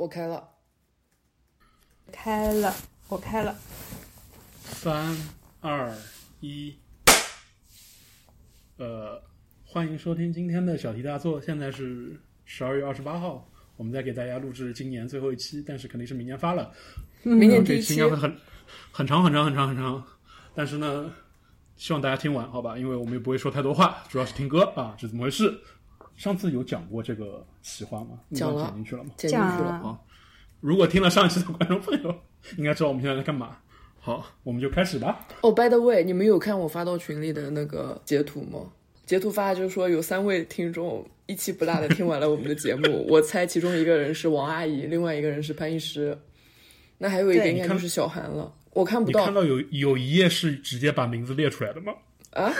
我开了。开了，我开了。三二一，呃，欢迎收听今天的小题大做。现在是十二月二十八号，我们在给大家录制今年最后一期，但是肯定是明年发了。明年第这一期期应该会很很长很长很长很长，但是呢，希望大家听完好吧，因为我们也不会说太多话，主要是听歌啊，是怎么回事？上次有讲过这个企划吗？讲了剪进去了吗？剪进去了。讲了好，如果听了上一期的观众朋友，应该知道我们现在在干嘛。好，我们就开始吧。哦、b y the way，你们有看我发到群里的那个截图吗？截图发的就是说有三位听众一期不落的听完了我们的节目，我猜其中一个人是王阿姨，另外一个人是潘医师，那还有一个对应该就是小韩了。我看不到你看到有有一页是直接把名字列出来的吗？啊，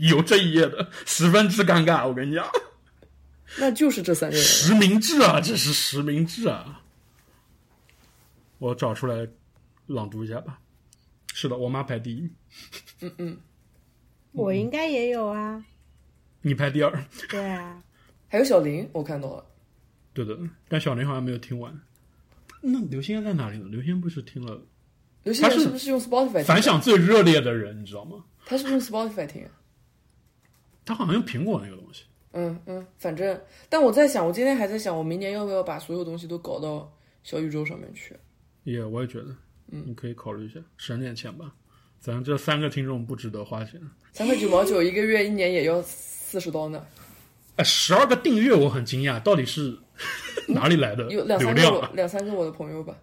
有这一页的，十分之尴尬。我跟你讲，那就是这三个人。实名制啊，这是实名制啊。我找出来朗读一下吧。是的，我妈排第一，嗯嗯我应该也有啊。你排第二。对啊，还有小林，我看到了。对的，但小林好像没有听完。那刘星在哪里呢？刘星不是听了刘星是是不是用 Spotify 听？反响最热烈的人，你知道吗？他是不是用 Spotify 听？他好像用苹果那个东西。嗯嗯，反正，但我在想，我今天还在想，我明年要不要把所有东西都搞到小宇宙上面去？也、我也觉得，嗯，你可以考虑一下，省点钱吧。咱这三个听众不值得花钱。三块九毛九一个月，一年也要四十刀呢。哎，十二个订阅我很惊讶，到底是 哪里来的有两三个？两三个我的朋友吧。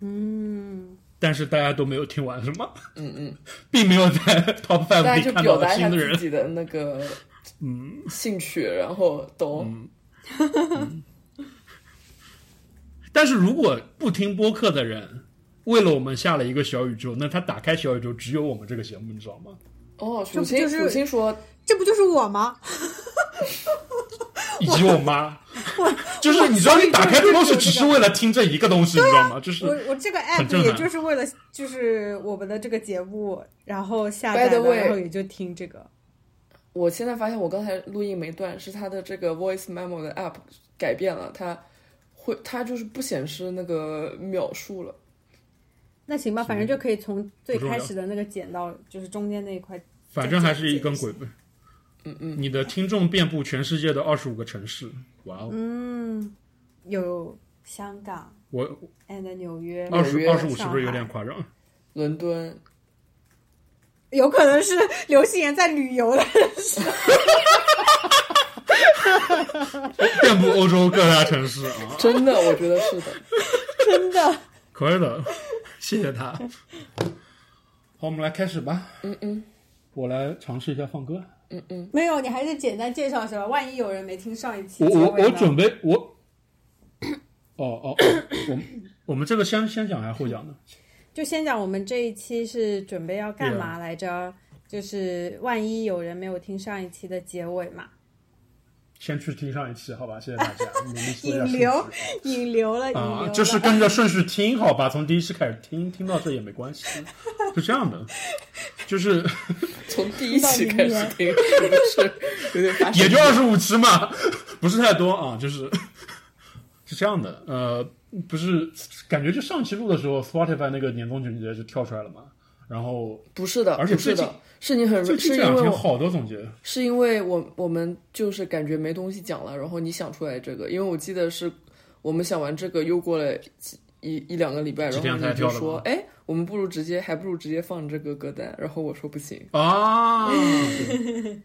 嗯，但是大家都没有听完，是吗？嗯嗯，并没有在 Top Five 家就里看到表达一下新的人。自己的那个嗯，兴趣，然后都、但是如果不听播客的人，为了我们下了一个小宇宙，那他打开小宇宙只有我们这个节目，你知道吗？哦，这不属性就是属性说这不就是我吗？以及我妈，就是你知道，你打开这东西只是为了听这一个东西，你知道吗？就是我我这个 app 也就是为了就是我们的这个节目，然后下载然后也就听这个。我现在发现我刚才录音没断，是它的这个 Voice Memo 的 app 改变了，它会它就是不显示那个秒数了。那行吧，反正就可以从最开始的那个剪到就是中间那一块。反正还是一根鬼呗。嗯嗯，你的听众遍布全世界的二十五个城市，哇哦！嗯，有香港我 and 纽约，二十二十五是不是有点夸张？伦敦，有可能是刘星言在旅游的时候。遍布欧洲各大城市啊，真的，我觉得是的。真的。可以的，谢谢他。好，我们来开始吧。嗯嗯我来尝试一下放歌。嗯嗯，没有，你还是简单介绍一下吧，万一有人没听上一期我我我准备我，哦哦，我们我们这个先先讲还是后讲呢？就先讲我们这一期是准备要干嘛来着？就是万一有人没有听上一期的结尾嘛，先去听上一期，好吧？谢谢大家，引流 引流了，引流啊，了。就是跟着顺序听，好吧？从第一期开始听，听到这也没关系，是这样的，就是 从第一期开始听，是有点也就二十五期嘛，不是太多啊，就是 是这样的，呃，不是感觉就上期录的时候，Spotify 那个年终总结就跳出来了嘛，然后不是的，而且是的，是你很是因为我好多总结，是因为我我们就是感觉没东西讲了，然后你想出来这个，因为我记得是我们想完这个又过了几一一两个礼拜，然后你就说哎，我们不如直接还不如直接放这个歌单，然后我说不行，啊，对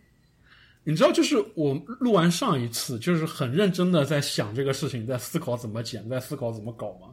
你知道，就是我录完上一次，就是很认真的在想这个事情，在思考怎么剪，在思考怎么搞吗。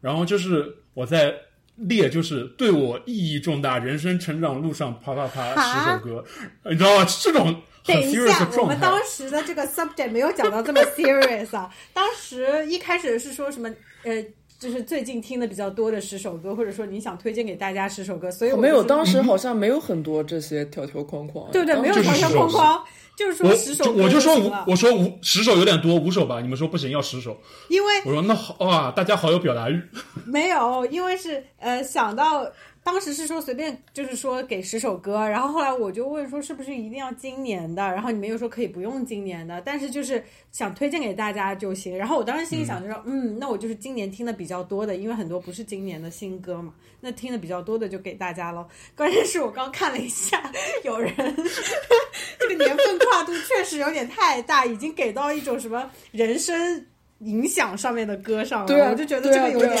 然后就是我在列，就是对我意义重大、人生成长路上啪啪啪十首歌，你知道吗？这种很等一 serious 下的，状态。我们当时的这个 subject 没有讲到这么 serious 啊。当时一开始是说什么呃，就是最近听的比较多的十首歌，或者说你想推荐给大家十首歌，所以我没有，当时好像没有很多这些条条框框，对不对？没有条条框框，就是说十首我就说五，我说五十首有点多，五首吧。你们说不行，要十首。因为我说那好哇，大家好有表达欲。没有，因为是呃想到当时是说随便就是说给十首歌，然后后来我就问说是不是一定要今年的，然后你们又说可以不用今年的，但是就是想推荐给大家就行。然后我当时心里想就说，嗯，那我就是今年听的比较多的，因为很多不是今年的新歌嘛，那听的比较多的就给大家喽。关键是我刚看了一下，有人 这个年份跨度确实有点太大，已经给到一种什么人生影响上面的歌上了，对啊我就觉得这个有点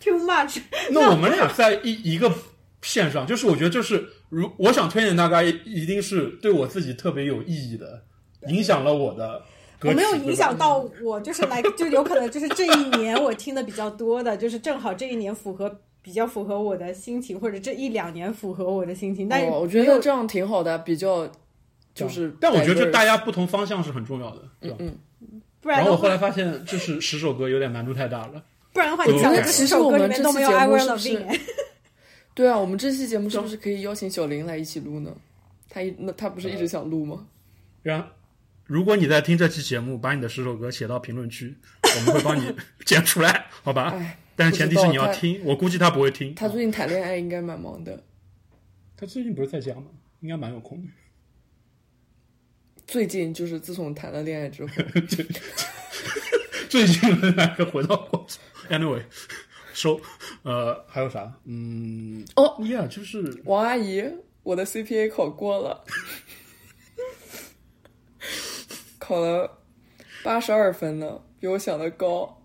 too much。那我们俩在一一个线上，就是我觉得就是如我想推荐大家，一定是对我自己特别有意义的，影响了我的。我没有影响到我，就是来，就有可能就是这一年我听的比较多的，就是正好这一年符合比较符合我的心情，或者这一两年符合我的心情。但是哦，我觉得这样挺好的，比较就是，但我觉得这大家不同方向是很重要的。对吧嗯，不然的话，然后我后来发现，就是十首歌有点难度太大了。不然的话，你讲的觉得这十首歌里面都没有 I Will 其实 Love 我 You 们。对啊，我们这期节目是不是可以邀请小林来一起录呢？他一那他不是一直想录吗？然后，如果你在听这期节目，把你的十首歌写到评论区，我们会帮你剪出来，好吧？哎，但是前提是你要听，我估计他不会听。他最近谈恋爱应该蛮忙的。他最近不是在家吗？应该蛮有空的。最近就是自从谈了恋爱之后，最近回到过去，anyway，收，呃，还有啥？嗯，哦，yeah，就是王阿姨，我的 CPA 考过了，考了八十二分呢，比我想的高。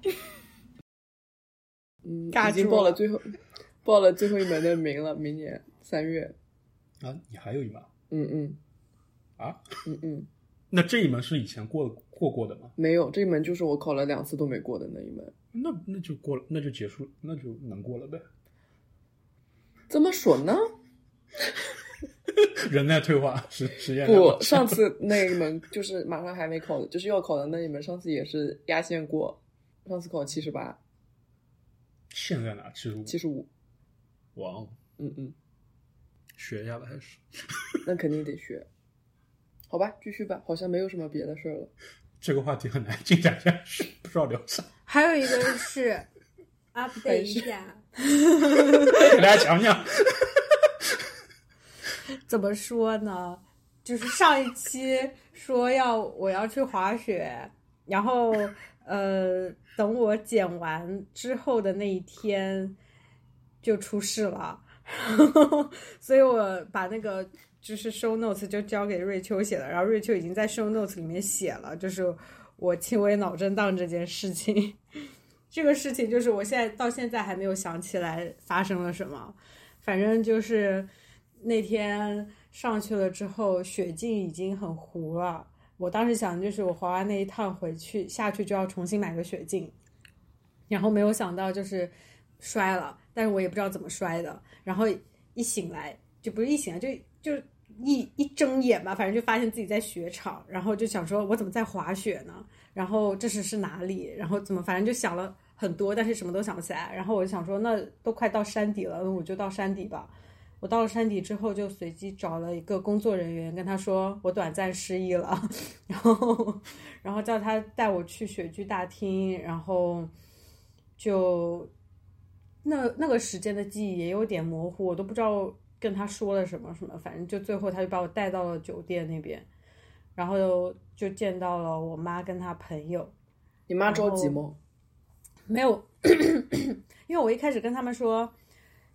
嗯，已经报了最后，报了最后一门的名了，明年三月。啊，你还有一门嗯嗯啊？嗯嗯，那这一门是以前过过过的吗？没有，这一门就是我考了两次都没过的那一门。那那就过了，那就结束，那就能过了呗。怎么说呢？人在退化，实实验不，上次那一门就是马上还没考的，就是要考的那一门，上次也是压线过，上次考七十八、线在哪？七十五。七十五。哇哦，嗯嗯，学一下吧，还是那肯定得学。好吧，继续吧，好像没有什么别的事儿了。这个话题很难进展下去，不知道聊啥。还有一个是 update 一下，给大家讲讲。怎么说呢？就是上一期说要我要去滑雪，然后呃，等我剪完之后的那一天就出事了，所以我把那个就是 show notes 就交给瑞秋写了，然后瑞秋已经在 show notes 里面写了，就是我轻微脑震荡这件事情。这个事情就是我现在到现在还没有想起来发生了什么，反正就是那天上去了之后，雪镜已经很糊了。我当时想的就是我滑完那一趟回去下去就要重新买个雪镜，然后没有想到就是摔了，但是我也不知道怎么摔的。然后一醒来就不是一醒来就就一一睁眼吧，反正就发现自己在雪场，然后就想说我怎么在滑雪呢？然后这是是哪里？然后怎么反正就想了很多，但是什么都想不起来。然后我就想说，那都快到山底了，那我就到山底吧。我到了山底之后，就随机找了一个工作人员，跟他说我短暂失忆了，然后然后叫他带我去雪具大厅，然后就那那个时间的记忆也有点模糊，我都不知道跟他说了什么什么，反正就最后他就把我带到了酒店那边，然后就见到了我妈跟他朋友，你妈着急吗？没有，因为我一开始跟他们说，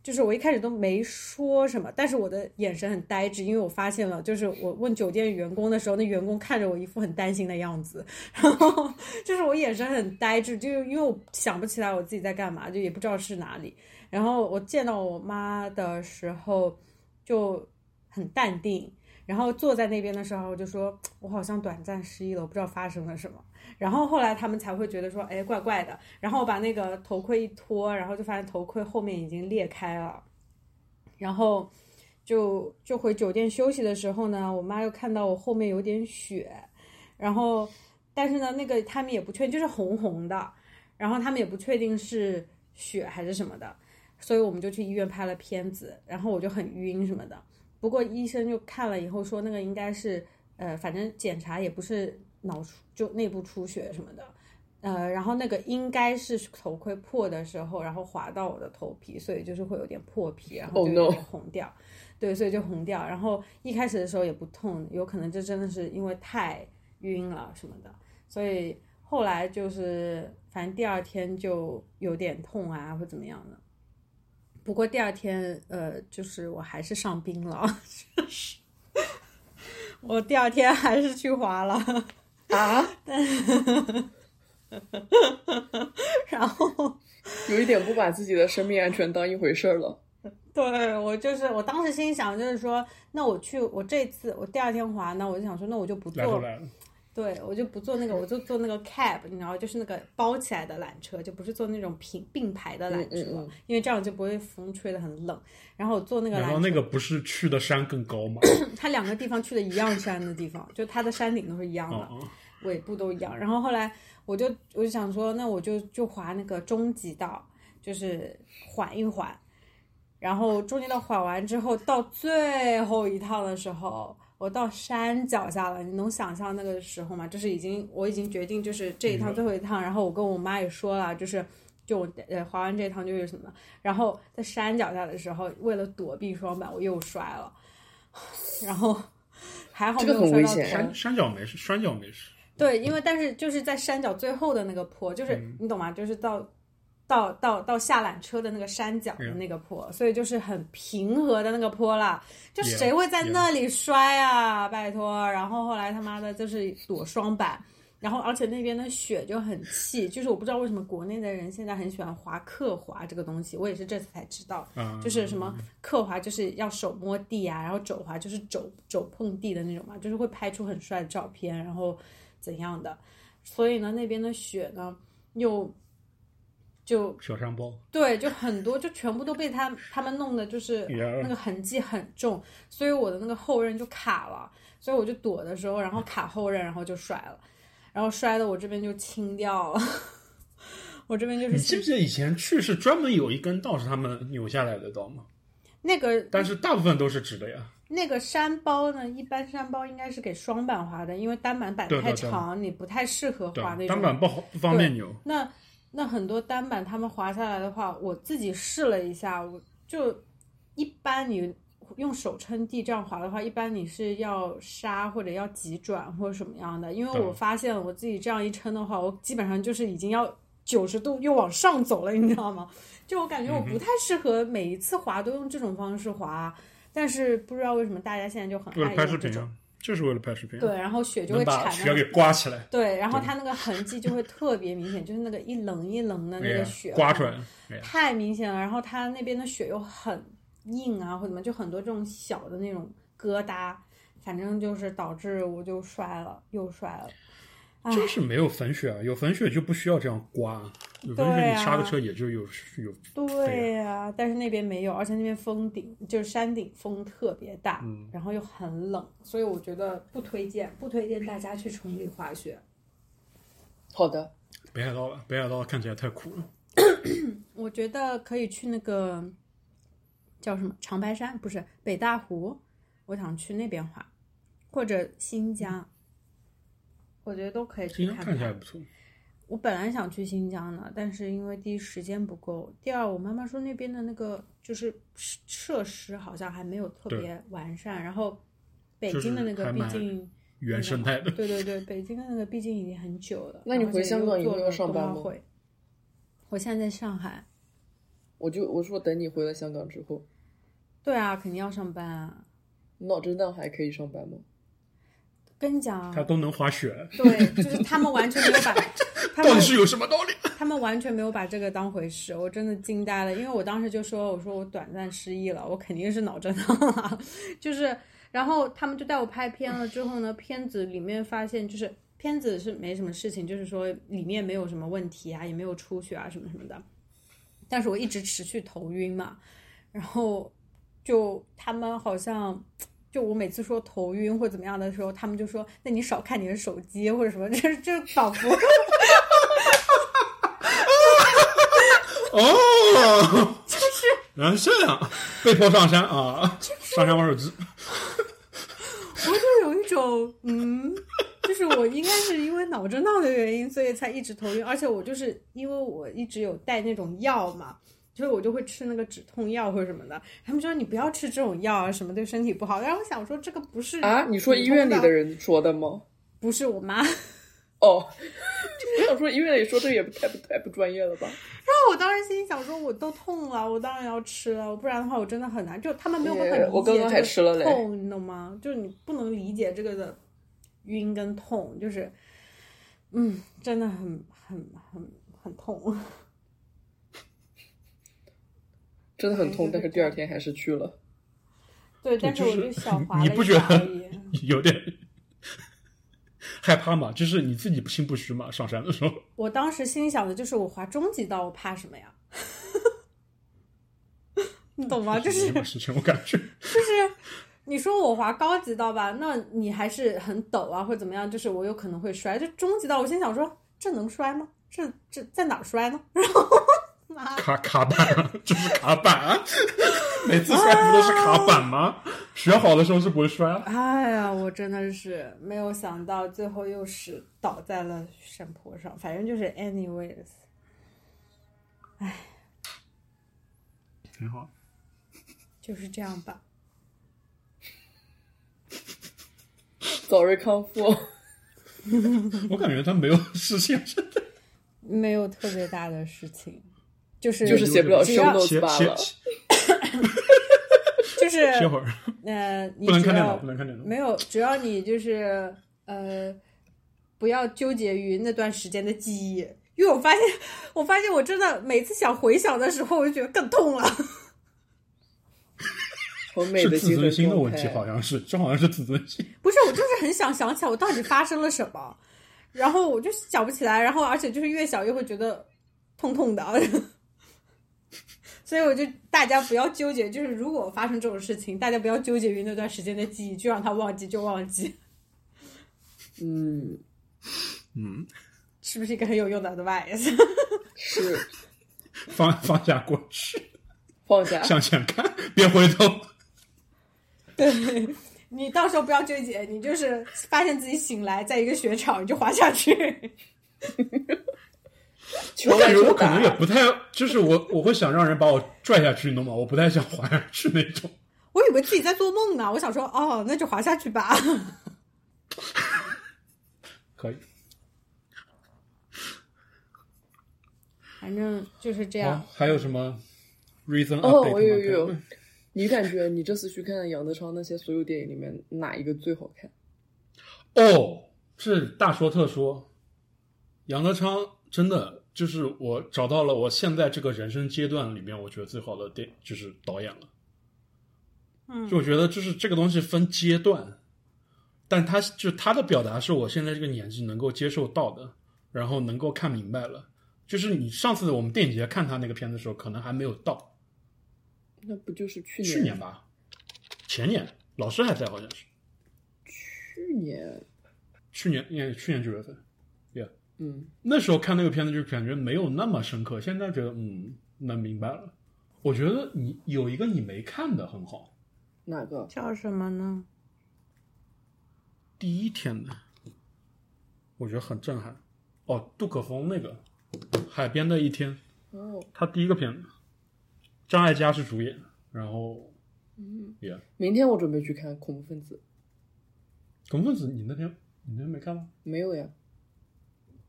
就是我一开始都没说什么，但是我的眼神很呆滞，因为我发现了，就是我问酒店员工的时候，那员工看着我一副很担心的样子，然后就是我眼神很呆滞，就因为我想不起来我自己在干嘛，就也不知道是哪里。然后我见到我妈的时候就很淡定，然后坐在那边的时候我就说，我好像短暂失忆了，我不知道发生了什么。然后后来他们才会觉得说，哎，怪怪的。然后我把那个头盔一脱，然后就发现头盔后面已经裂开了。然后就就回酒店休息的时候呢，我妈又看到我后面有点血，然后但是呢，那个他们也不确定，就是红红的，然后他们也不确定是血还是什么的，所以我们就去医院拍了片子，然后我就很晕什么的。不过医生就看了以后说，那个应该是呃，反正检查也不是脑出就内部出血什么的，呃，然后那个应该是头盔破的时候，然后划到我的头皮，所以就是会有点破皮，然后 Oh 就有点红掉。对，所以就红掉。然后一开始的时候也不痛，有可能这真的是因为太晕了什么的，所以后来就是反正第二天就有点痛啊，或怎么样的。不过第二天，呃，就是我还是上冰了，我第二天还是去滑了。啊，然后，有一点不把自己的生命安全当一回事儿了。对我就是我当时心想就是说，那我去我这次我第二天滑呢，我就想说，那我就不坐，来都来了，对我就不坐那个，我就坐那个 cab，你知道，就是那个包起来的缆车，就不是坐那种平并排的缆车，嗯嗯嗯因为这样就不会风吹得很冷。然后我坐那个缆车，然后那个不是去的山更高吗？它两个地方去的一样山的地方，就它的山顶都是一样的。尾部都一样。然后后来我就我就想说，那我就就滑那个中级道，就是缓一缓。然后中级道缓完之后，到最后一趟的时候，我到山脚下了。你能想象那个时候吗？就是已经我已经决定，就是这一趟嗯最后一趟。然后我跟我妈也说了，就是就我呃滑完这一趟就是什么？然后在山脚下的时候，为了躲避双板，我又摔了。然后还好没有摔到很危险头山山脚没事，山脚没事。对，因为但是就是在山脚最后的那个坡，就是、嗯你懂吗？就是到到到到下缆车的那个山脚的嗯那个坡，所以就是很平和的那个坡啦。就谁会在那里摔啊？拜托！然后后来他妈的就是躲双板。然后，而且那边的雪就很气，就是我不知道为什么国内的人现在很喜欢滑刻滑这个东西，我也是这次才知道。嗯，就是什么刻滑，就是要手摸地啊，然后肘滑就是肘肘碰地的那种嘛，就是会拍出很帅的照片，然后怎样的。所以呢，那边的雪呢，又就小山包，对，就很多，就全部都被他他们弄的，就是那个痕迹很重，所以我的那个后刃就卡了，所以我就躲的时候，然后卡后刃，然后就摔了，然后摔的我这边就青掉了，我这边就是你记不记得以前去是专门有一根道是他们扭下来的道吗？那个但是大部分都是直的呀。那个山包呢，一般山包应该是给双板滑的，因为单板板太对对对长，你不太适合对滑那，种。单板不好不方便扭。那那很多单板他们滑下来的话，我自己试了一下，我就一般你用手撑地这样滑的话，一般你是要刹或者要急转或者什么样的，因为我发现了我自己这样一撑的话，我基本上就是已经要九十度又往上走了，你知道吗？就我感觉我嗯不太适合每一次滑都用这种方式滑，但是不知道为什么大家现在就很爱用这种拍视频啊，就是为了拍视频。对，，然后雪就会能把雪给刮起来，对，然后它那个痕迹就会特别明显，就是那个一棱一棱的那个雪刮出来。哎太明显了。然后它那边的雪又很硬啊，或者怎么，就很多这种小的那种疙瘩，反正就是导致我就摔了，又摔了。唉就是没有粉雪啊，有粉雪就不需要这样刮，有粉雪你刹个车也就有有。对呀、但是那边没有，而且那边峰顶就是山顶风特别大，嗯然后又很冷，所以我觉得不推荐，不推荐大家去崇礼滑雪。好的，北海道吧，北海道看起来太苦了。我觉得可以去那个叫什么长白山，不是北大湖，我想去那边滑，或者新疆，我觉得都可以去新疆看看。看起来不错，我本来想去新疆的，但是因为第一时间不够，第二我妈妈说那边的那个就是设设施好像还没有特别完善，然后北京的那个毕竟。原生态的。对对对，北京的那个毕竟已经很久了。那你回香港以后而且又要上班会我现在在上海。我就我说等你回了香港之后，对啊，肯定要上班啊。脑震荡还可以上班吗？跟你讲啊，他都能滑雪，对，就是他们完全没有把，他们到底是有什么道理？他们完全没有把这个当回事，我真的惊呆了，因为我当时就说，我说我短暂失忆了，我肯定是脑震荡了，就是，然后他们就带我拍片了，之后呢，片子里面发现就是片子是没什么事情，就是说里面没有什么问题啊，也没有出血啊什么什么的，但是我一直持续头晕嘛，然后就他们好像。就我每次说头晕或怎么样的时候，他们就说：“那你少看你的手机或者什么。”就是就仿佛哦，就是原来是这样，被迫上山啊，上山玩手机。我就有一种，嗯，就是就是我应该是因为脑震荡的原因，所以才一直头晕，而且我就是因为我一直有带那种药嘛，就是我就会吃那个止痛药或者什么的。他们说你不要吃这种药啊，什么对身体不好。然后我想说这个不是啊？你说医院里的人说的吗？不是我妈。哦，我想说医院里说这也太不太不专业了吧？然后我当时心里想说，我都痛了，我当然要吃了，不然的话我真的很难。就他们没有办法理解我刚刚还吃了嘞痛，你懂吗？就是你不能理解这个的晕跟痛，就是嗯，真的很很很很痛。真的很痛，但是第二天还是去了。对，但是我就小滑了你不觉得。有点 害怕吗？就是你自己不心不虚嘛，上山的时候。我当时心里想的就是，我滑中级道，我怕什么呀？你懂吗？就是什么事情，我感觉就是，你说我滑高级道吧，那你还是很陡啊，或者怎么样，就是我有可能会摔。就中级道，我心想说，这能摔吗？这这在哪儿摔呢？然后，妈，卡卡板啊，这是卡板啊！每次摔不都是卡板吗？学好的时候是不会摔啊。哎呀，我真的是没有想到，最后又是倒在了山坡上。反正就是 anyways，哎挺好。就是这样吧。早日康复。我感觉他没有事情，真的没有特别大的事情，就是就是写不了只要 show notes 罢了 就是 歇会儿，呃，你不能看电脑，不能看电脑。没有，只要你就是呃，不要纠结于那段时间的记忆，因为我发现，我发现我真的每次想回想的时候，我就觉得更痛了。我美的是自尊心的问题，好像是，这好像是自尊心。不是，我就是很想想起来我到底发生了什么，然后我就想不起来，然后而且就是越想越会觉得痛痛的，所以我就大家不要纠结，就是如果发生这种事情，大家不要纠结于那段时间的记忆，就让它忘记就忘记，嗯，嗯，是不是一个很有用的 advice？是放放下过去，放下。向前看，别回头。对你到时候不要纠结，你就是发现自己醒来在一个雪场，你就滑下去。球我感觉我可能也，不太，就是我我会想让人把我拽下去，你懂吗？我不太想滑下去那种。我以为自己在做梦呢，我想说，哦，那就滑下去吧。可以，反正就是这好样。，还有什么 reason 哦？我有有有 你感觉你这次去看杨德昌那些所有电影里面哪一个最好看？哦，是大说特说，杨德昌真的就是我找到了我现在这个人生阶段里面，我觉得最好的电就是导演了。嗯就我觉得就是这个东西分阶段，但他就他的表达是我现在这个年纪能够接受到的，然后能够看明白了。就是你上次我们电影节看他那个片子的时候，可能还没有到，那不就是去年？去年吧，前年老师还在，好像是去年，去年，应该是去年九月份。嗯，那时候看那个片子就感觉没有那么深刻，现在觉得嗯能明白了。我觉得你有一个你没看的很好，哪个？叫什么呢？第一天的，我觉得很震撼。哦，杜可风那个《海边的一天》，哦，他第一个片子，张艾嘉是主演，然后嗯，也明天我准备去看《恐怖分子恐怖分子，你那天你那天没看吗？》，没有呀？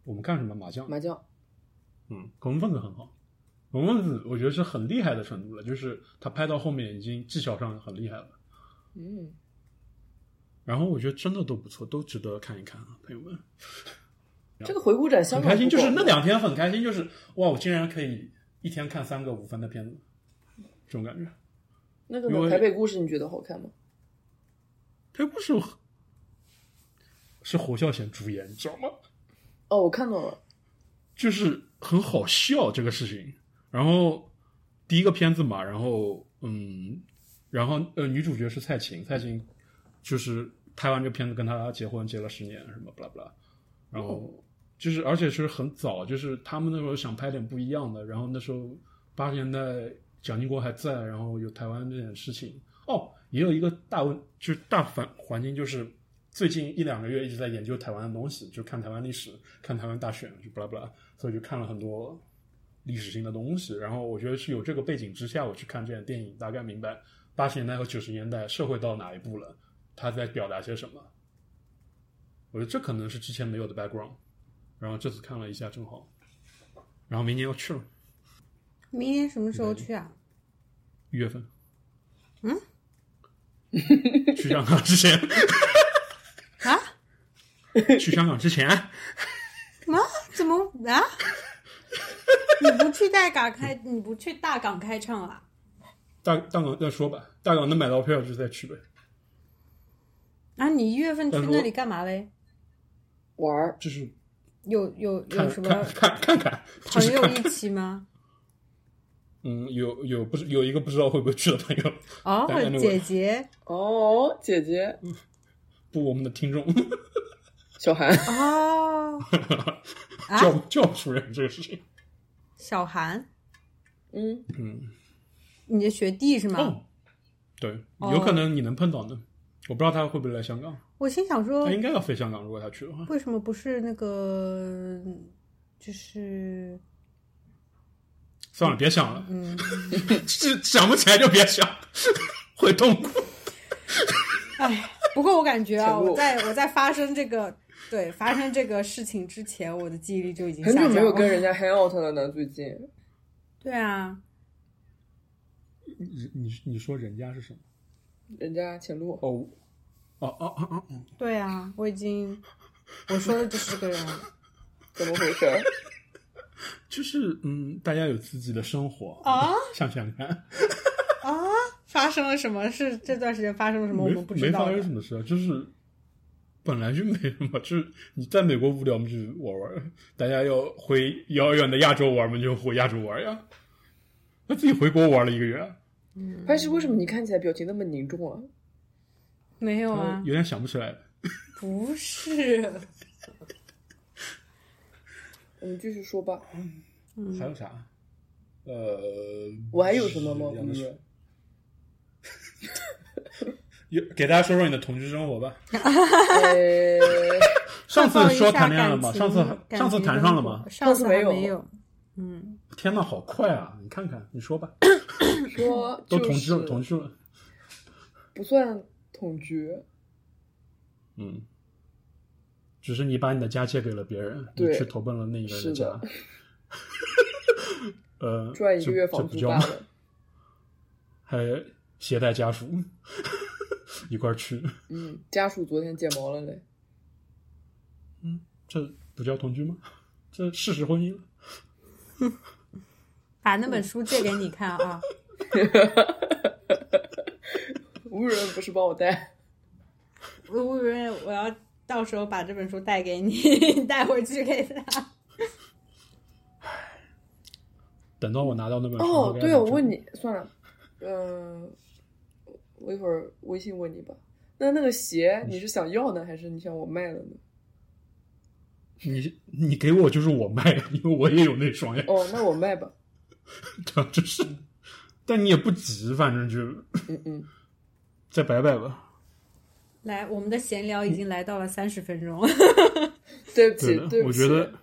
我们看什么麻将？麻将。嗯，恐怖分子很好，恐怖分子我觉得是很厉害的程度了，就是他拍到后面已经技巧上很厉害了。嗯，然后我觉得真的都不错，都值得看一看啊，朋友们。这个回顾展香港很开心，就是那两天很开心，就是哇，我竟然可以一天看三个五分的片子，这种感觉。那个台北故事你觉得好看吗？这不是是侯孝贤主演，你知道吗？哦，我看到了。就是很好笑这个事情。然后第一个片子嘛，然后嗯，然后呃，女主角是蔡琴，蔡琴就是拍完这个片子跟他结婚，结了十年，什么不拉不拉，然后就是而且是很早，就是他们那时候想拍点不一样的，然后那时候八十年代蒋经国还在，然后有台湾这件事情。哦，也有一个大问，就是大反环境就是最近一两个月一直在研究台湾的东西，就看台湾历史，看台湾大选，就巴拉巴拉，所以就看了很多历史性的东西。然后我觉得是有这个背景之下，我去看这样电影，大概明白八十年代和九十年代社会到哪一步了，他在表达些什么。我觉得这可能是之前没有的 background。然后这次看了一下，正好，然后明年要去了，明年什么时候去啊？一月份。嗯，去香港之前啊？去香港之前？啊？怎么啊？你不去大港开，你不去大港开唱啊？大大港再说吧，大港能买到票就再去呗。啊，你一月份去那里干嘛嘞？玩儿，就是有有有什么看看看朋友一起吗？嗯，有有不是有一个不知道会不会去的朋友，哦姐姐哦，姐姐不我们的听众小韩，哦，啊叫叫不出人这个事情。小韩，嗯，嗯，你的学弟是吗？哦，对，哦有可能你能碰到呢。我不知道他会不会来香港，我心想说他，应该要飞香港，如果他去的话。为什么不是那个，就是算了，别想了，嗯，是想不起来就别想，会痛苦。哎，不过我感觉啊，我在我在发生这个对发生这个事情之前，我的记忆力就已经下很久降了。没有跟人家 hang out 了呢，最近。对啊，你你你说人家是什么？人家前路，哦，哦哦哦哦哦，对啊，我已经我说的就是这个人。怎么回事儿？就是嗯，大家有自己的生活啊，想想看，啊，发生了什么是？这段时间发生了什么？我们不知道的没发生什。么事啊，就是本来就没什么，就是你在美国无聊，我们就玩玩；大家要回遥远的亚洲玩，我们就回亚洲玩呀。他自己回国玩了一个月，嗯但是为什么你看起来表情那么凝重啊？没有啊，有点想不起来了。不是。我们继续说吧。嗯还有啥？呃，我还有什么吗？给大家说说你的同居生活吧。呃，上次说谈恋爱了吗？上次感上次谈上了吗？上次没有没有。嗯，天呐，好快啊！你看看，你说吧，说都同居了，同居了。不算同居，嗯，只是你把你的家借给了别人，你去投奔了那一个人是家的。呃，赚一个这月房这不叫吗？租罢了。还携带家属一块儿去，嗯，家属昨天剪毛了嘞。嗯这不叫同居吗？这事实婚姻了。把那本书借给你看啊。吴润不是帮我带，我我以为我要到时候把这本书带给你，带回去给他。等到我拿到那本书，哦，对，我问你，算了，嗯、我一会儿微信问你吧。那那个鞋你是想要呢，还是你想我卖了呢？你你给我就是我卖，因为我也有那双呀，哦，那我卖吧。对吧？就是，但你也不急，反正就嗯嗯，再摆摆吧。来，我们的闲聊已经来到了三十分钟。对不起对，对不起。我觉得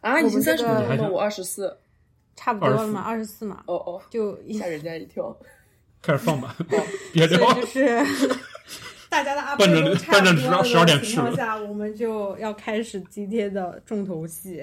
啊，已经三十分钟了我二十四。差不多了嘛，二十四嘛，哦哦，就吓人家一跳。开始放吧，别聊。就是 大家的 up 奔着都差不奔着多12点的情况下，我们就要开始今天的重头戏。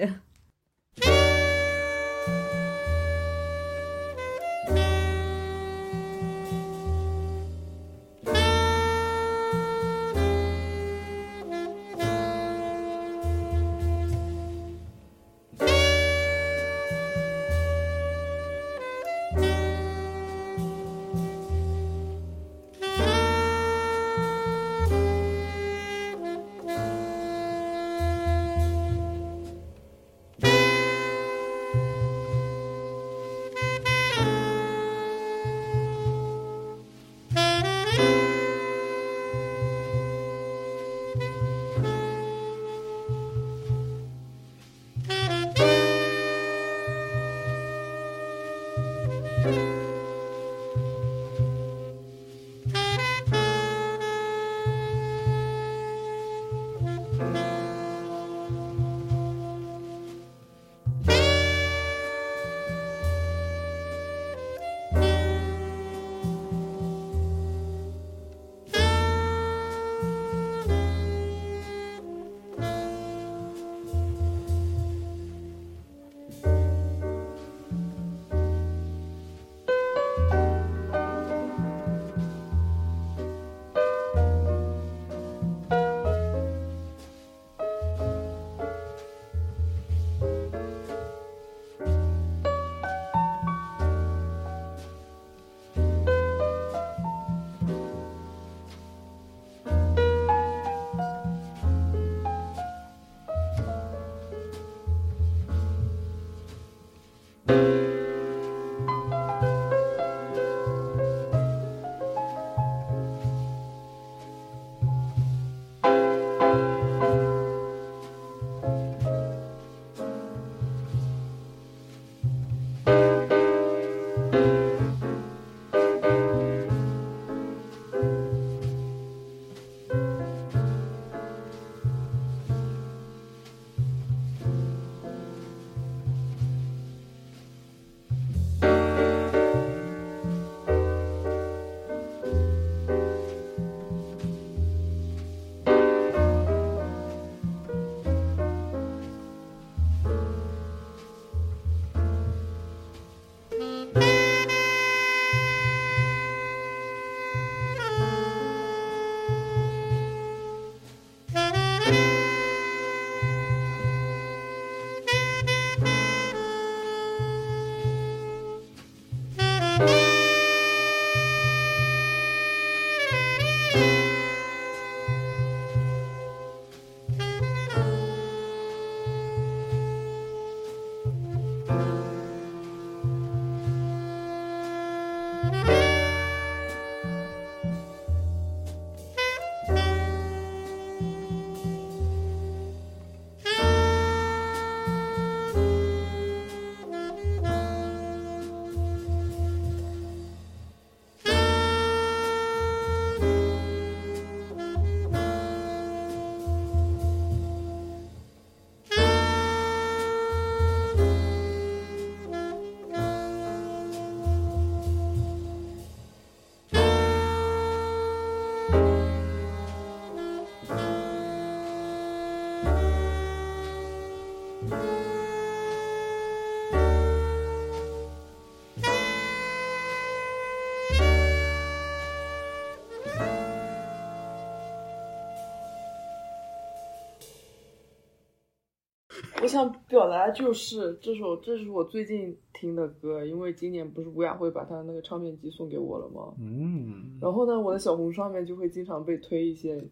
想表达的就是这首，这是我最近听的歌，因为今年不是吴雅慧把她那个唱片机送给我了吗？嗯，然后呢，我的小红书上面就会经常被推一些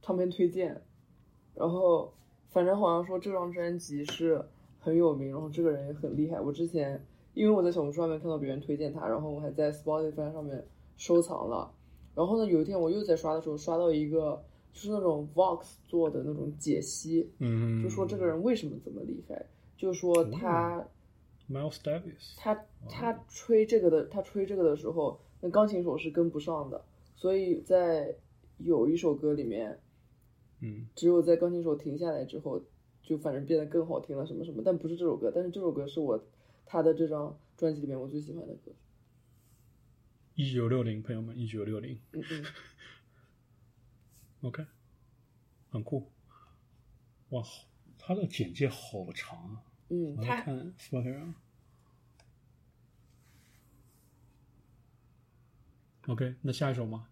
唱片推荐，然后反正好像说这张专辑是很有名，然后这个人也很厉害。我之前因为我在小红书上面看到别人推荐他，然后我还在 Spotify 上面收藏了。然后呢，有一天我又在刷的时候刷到一个就是那种 Vox 做的那种解析，嗯，就说这个人为什么这么厉害，就说他。Miles Davis，他他吹这个的，他吹这个的时候，那钢琴手是跟不上的，所以在有一首歌里面，嗯，只有在钢琴手停下来之后，就反正变得更好听了，什么什么，但不是这首歌，但是这首歌是我他的这张专辑里面我最喜欢的歌，一九六零，朋友们，一九六零。嗯嗯，，OK，很酷。哇，他的简介好长啊！嗯，我来他看 Spotify。OK，那下一首吗？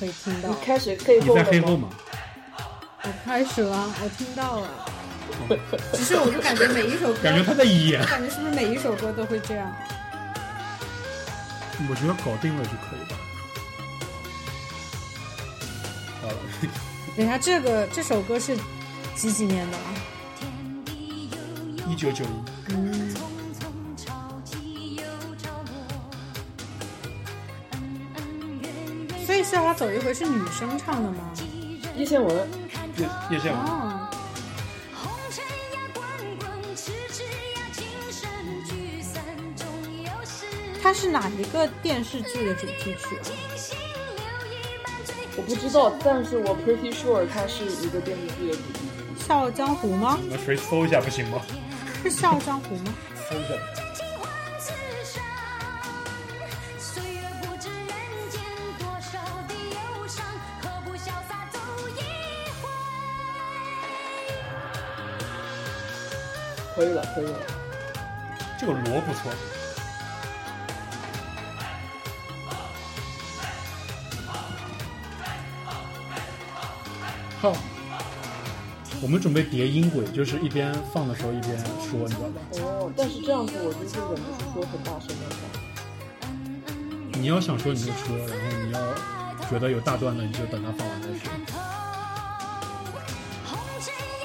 可以听到你。开始黑你后了吗？在黑后吗？我开始了，我听到了。只是我就感觉每一首歌，感觉他在演我。感觉是不是每一首歌都会这样？我觉得搞定了就可以吧。好了，等一下，这个这首歌是几几年的啊？一九九一。嗯，所以《潇洒走一回》是女生唱的吗？叶倩文，叶叶倩文，哦，它是哪一个电视剧的主题曲啊？我不知道，但是我 pretty sure 它是一个电视剧的主题曲。《笑傲江湖》吗？那谁搜一下不行吗？是 《笑傲江湖》吗？搜一下。可以了，可以了。这个锣不错。好，我们准备叠音轨，就是一边放的时候一边说，你知道吧？哦，但是这样子我就是忍不住说很大声的。你要想说你就说，然后你要觉得有大段的，你就等它放完再说。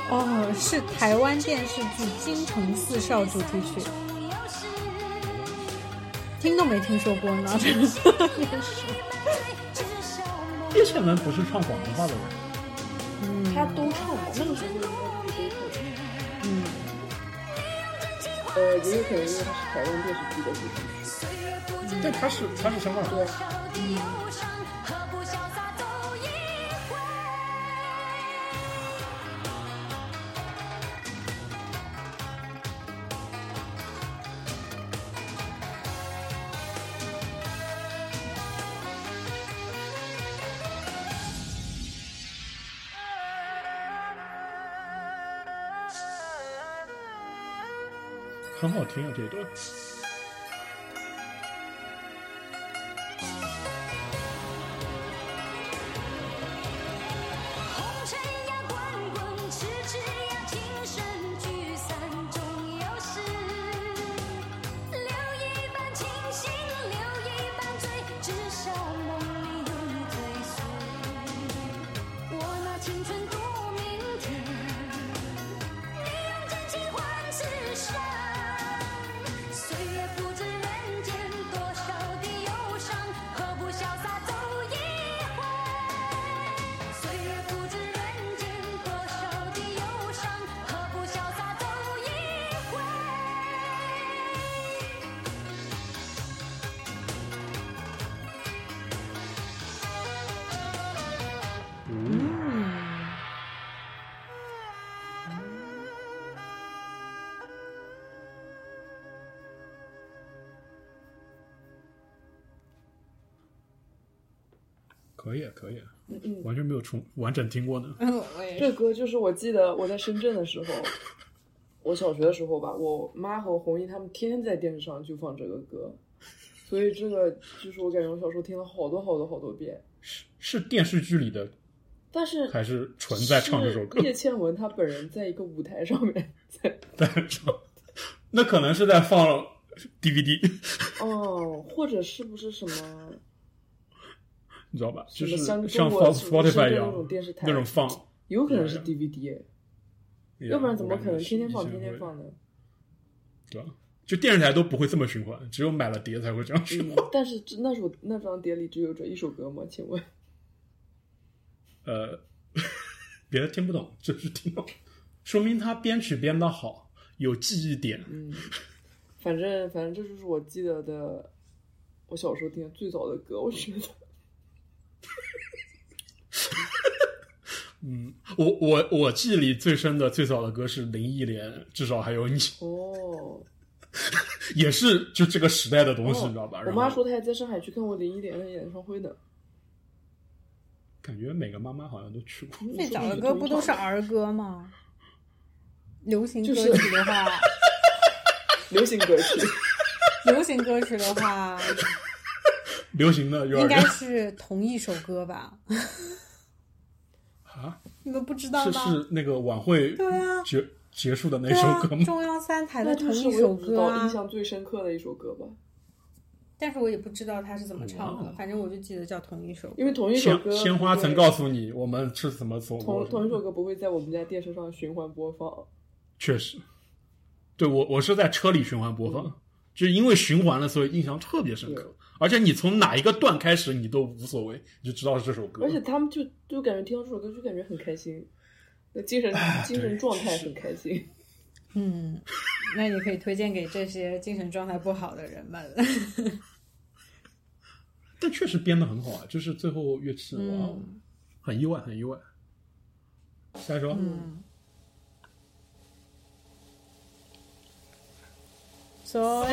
哦，是台湾电视剧《京城四少》主题曲，听都没听说过呢。这个电视叶倩文不是唱广东话的人，他都唱吧，那个时候。嗯，呃，也有可能因为他是台湾电视剧的主题曲。对，他是他是香港人。对，好听啊，这一段。完整听过呢。嗯，我也这。歌就是我记得我在深圳的时候，我小学的时候吧，我妈和红衣他们天天在电视上就放这个歌，所以这个就是我感觉我小时候听了好多好多好多遍。是是电视剧里的但是还是纯在唱这首歌？叶倩文她本人在一个舞台上面在 在唱，那可能是在放 DVD，哦，或者是不是什么你知道吧？就是像像中国 Spotify 深圳那一样种电视台那种放，有可能是 DVD，哎要不然怎么可能天天放天天？放呢？对吧？就电视台都不会这么循环，只有买了碟才会这样循嗯环。，但是这那首那张碟里只有这一首歌吗？请问？呃，别的听不懂，就是听懂，说明他编曲编的好，有记忆点。嗯，反正反正这就是我记得的，我小时候听的最早的歌，我觉得。嗯，我我我记忆里最深的最早的歌是林忆莲，至少还有你，哦，也是就这个时代的东西，哦你知道吧？我妈说她还在上海去看过林忆莲的演唱会呢。感觉每个妈妈好像都去过。最早的歌不都是儿歌吗？流行歌曲的话，流行歌曲？流行歌曲的话，流行的幼儿应该是同一首歌吧？啊，你们不知道是吗？是那个晚会对啊结结束的那首歌，吗？中央三台的同一首歌印啊。象最深刻的一首歌吧。但是我也不知道他是怎么唱的，反正我就记得叫同一首。因为同一首鲜歌，鲜花曾告诉你我们是怎么走过。同同一首歌不会在我们家电视上循环播放。确实，对我我是在车里循环播放，就是因为循环了，所以印象特别深刻对。而且你从哪一个段开始，你都无所谓，你就知道是这首歌。而且他们就就感觉听到这首歌就感觉很开心，那精神精神状态很开心。嗯，那你可以推荐给这些精神状态不好的人们。但确实编的很好啊，就是最后乐器，哇哦，嗯很意外，很意外。下一首，嗯，所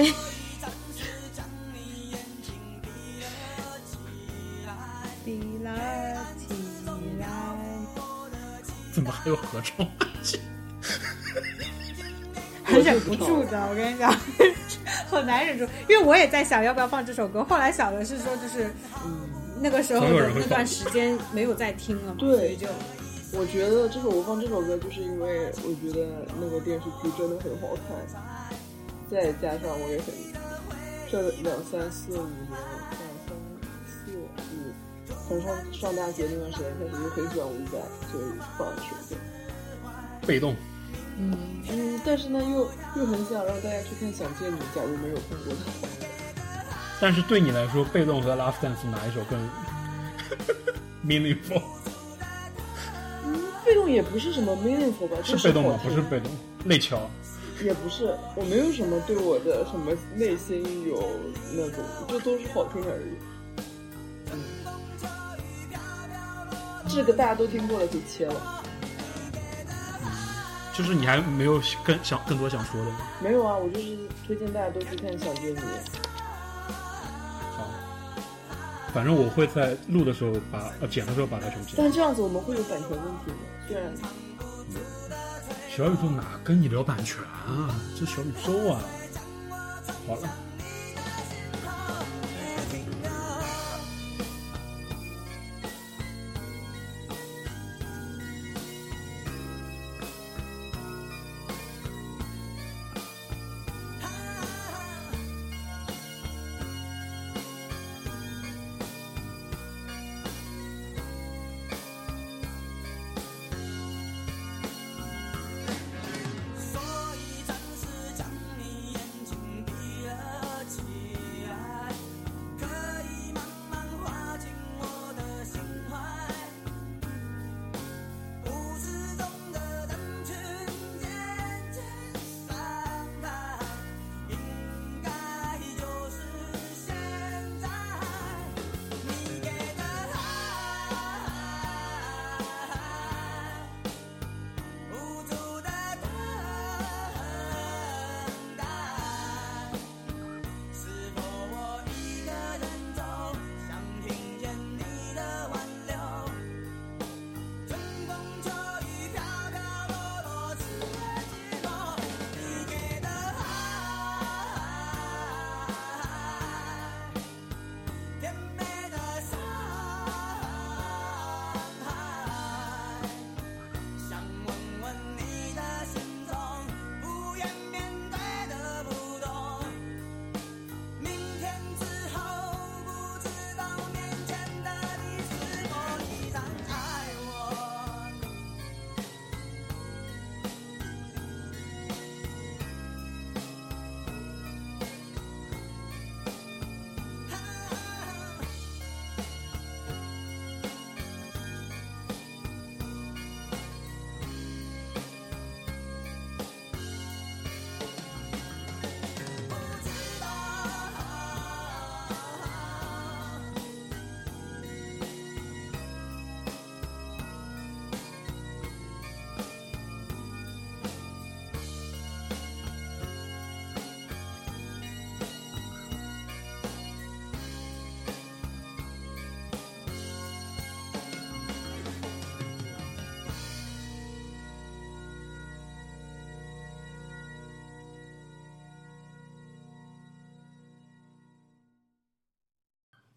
以闭了起来。怎么还有合唱？很忍不住的，我跟你讲，很难忍住，因为我也在想要不要放这首歌。后来想的是说，就是那个时候的那段放时间没有再听了嘛，对所以就我觉得这首我放这首歌，就是因为我觉得那个电视剧真的很好看，再加上我也很这两三四五年，两三四五，从上上大学那段时间开始就很喜欢五百，所以放这首歌。被动，嗯，嗯，但是呢，又又很想让大家去看《想见你》，假如没有看过的话。但是对你来说，被动和 Love Dance 哪一首更 meaningful？嗯被动也不是什么 meaningful 吧，就是被动吗？不是被动，内桥。也不是，我没有什么对我的什么内心有那种，就都是好听而已。这个大家都听过了，就切了。就是你还没有更想更多想说的吗？没有啊，我就是推荐大家都去看《想见你》。好，反正我会在录的时候把呃剪的时候把它全部剪。但这样子我们会有版权问题的，虽然小宇宙哪跟你聊版权啊？这小宇宙啊。好了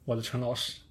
我的陈老师。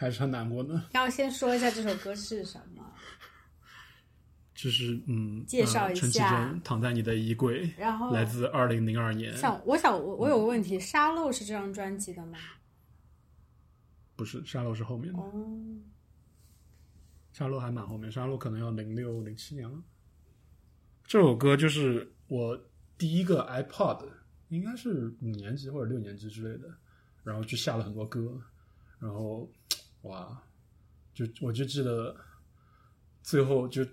还是很难过的。要先说一下这首歌是什么，就是嗯，介绍一呃陈绮下贞躺在你的衣柜，然后来自二零零二年，想我想我我有个问题，沙漏是这张专辑的吗？不是沙漏是后面的，哦，沙漏还蛮后面，沙漏可能要零六零七年了。这首歌就是我第一个 iPod，应该是五年级或者六年级之类的，然后就下了很多歌，然后哇，就我就记得最后就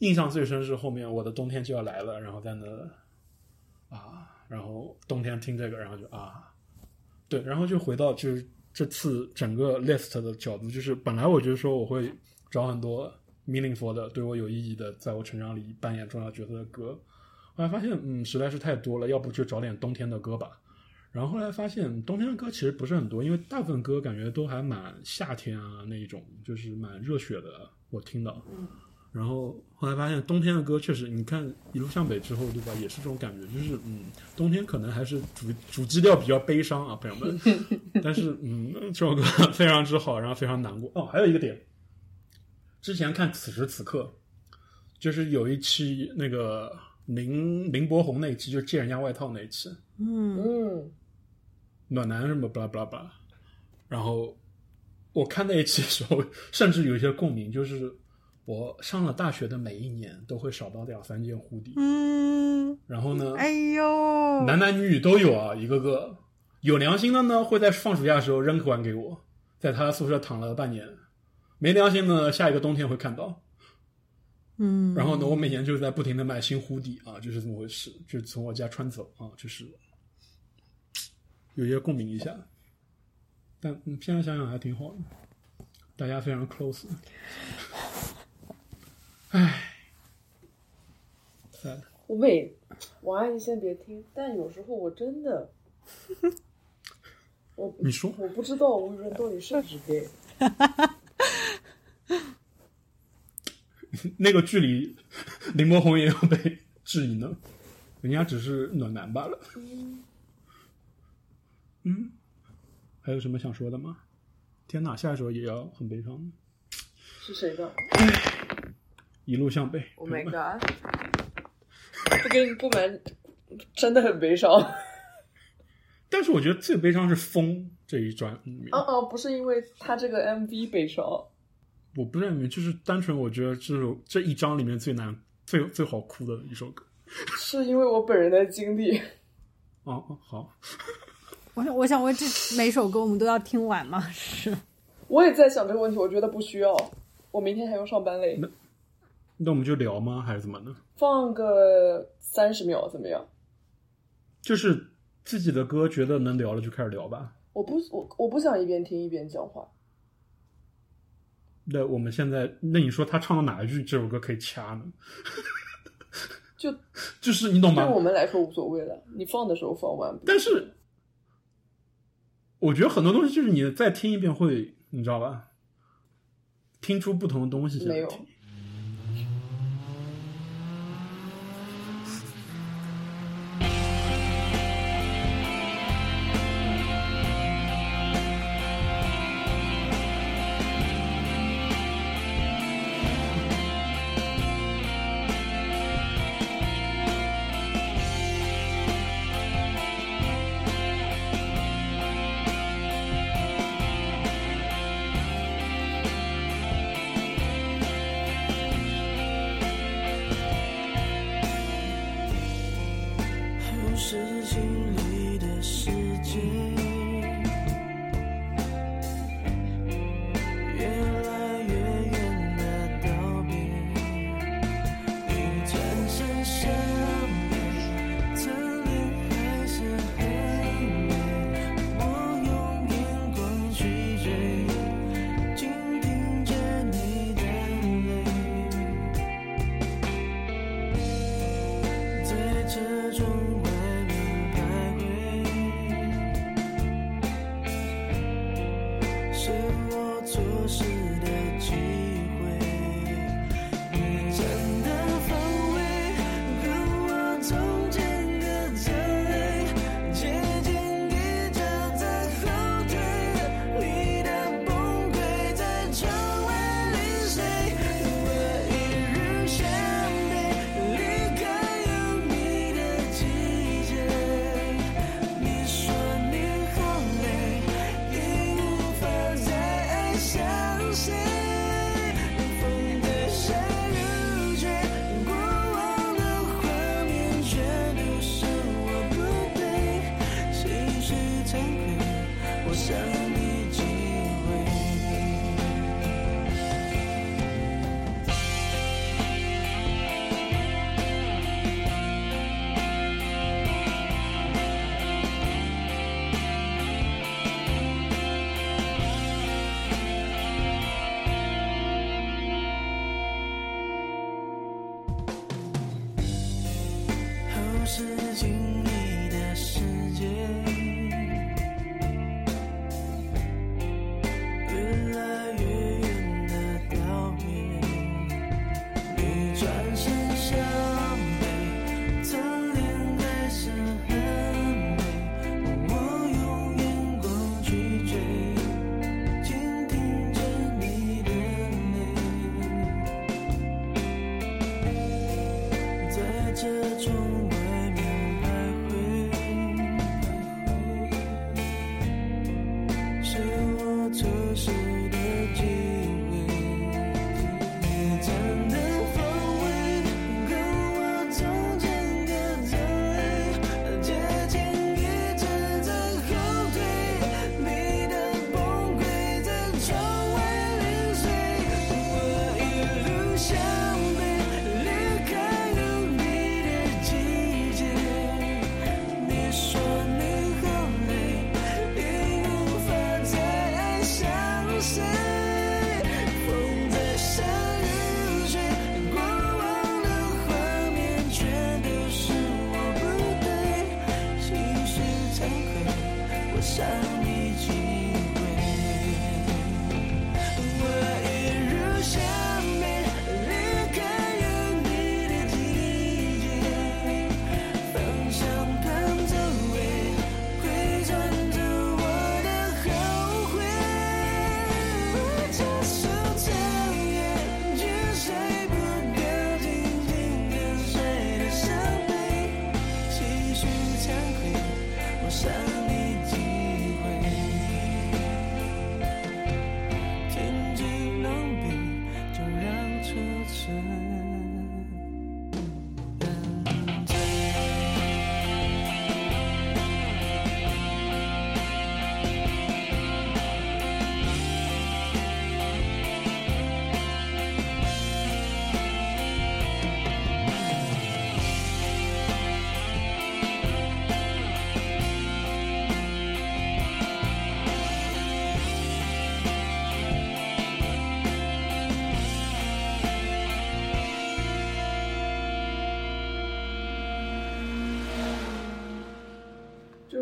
印象最深是后面我的冬天就要来了，然后在那啊，然后冬天听这个，然后就啊，对，然后就回到就是这次整个 list 的角度，就是本来我觉得说我会找很多 meaningful 的、对我有意义的，在我成长里扮演重要角色的歌，后来发现嗯实在是太多了，要不就找点冬天的歌吧。然后后来发现冬天的歌其实不是很多，因为大部分歌感觉都还蛮夏天啊那一种，就是蛮热血的。我听到，然后后来发现冬天的歌确实，你看一路向北之后，对吧？也是这种感觉，就是嗯，冬天可能还是主主基调比较悲伤啊，朋友们。但是嗯，这首歌非常之好，然后非常难过。哦，还有一个点，之前看此时此刻，就是有一期那个林林柏宏那一期，就是借人家外套那一期，嗯嗯，暖男什么巴拉巴拉巴拉。然后我看那一期的时候，甚至有一些共鸣，就是我上了大学的每一年都会少到两三件 hoodie，嗯，然后呢，哎呦，男男女女都有啊，一个个。有良心的呢，会在放暑假的时候扔还给我，在他宿舍躺了半年；没良心的，下一个冬天会看到。嗯，然后呢，我每年就是在不停的买新 hoodie 啊，就是这么回事，就是从我家穿走啊，就是有些共鸣一下。但嗯现在想想还挺好的，大家非常 close。唉，sad。我每王阿姨先别听，但有时候我真的，我你说我不知道吴宇润到底是不是 gay。那个距离，林柏宏也有被质疑呢，人家只是暖男罢了。嗯，还有什么想说的吗？天哪，下一首也要很悲伤，是谁的一路向北。？Oh my god！不跟你不瞒，真的很悲伤。但是我觉得最悲伤是《风》这一专里面，啊啊，不是因为他这个 MV 悲伤，我不认为，就是单纯我觉得这首这一章里面最难、最最好哭的一首歌。是因为我本人的经历。哦哦，好，我想我想问，这每首歌我们都要听完吗？是，我也在想这个问题，我觉得不需要。我明天还要上班嘞，那我们就聊吗？还是怎么呢？放个三十秒怎么样？就是自己的歌，觉得能聊了就开始聊吧。我不我我不想一边听一边讲话。那我们现在，那你说他唱的哪一句这首歌可以掐呢？就就是你懂吗对？我们来说无所谓了，你放的时候放完。但是我觉得很多东西就是你再听一遍会，你知道吧？听出不同的东西。没有，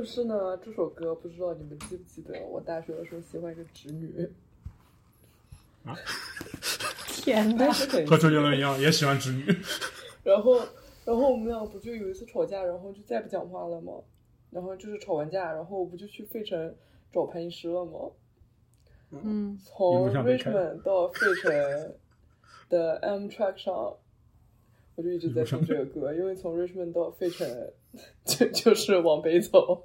就是呢，这首歌不知道你们记不记得，我大学的时候喜欢一个直女，啊 天哪但！是很和周杰伦一样，也喜欢直女。然后，然后我们俩不就有一次吵架，然后就再不讲话了吗？然后就是吵完架，然后我不就去费城找潘医师了吗？嗯，从 Richmond 到费城的 Amtrak 上，我就一直在听这个歌，因为从 Richmond 到费城 就就是往北走。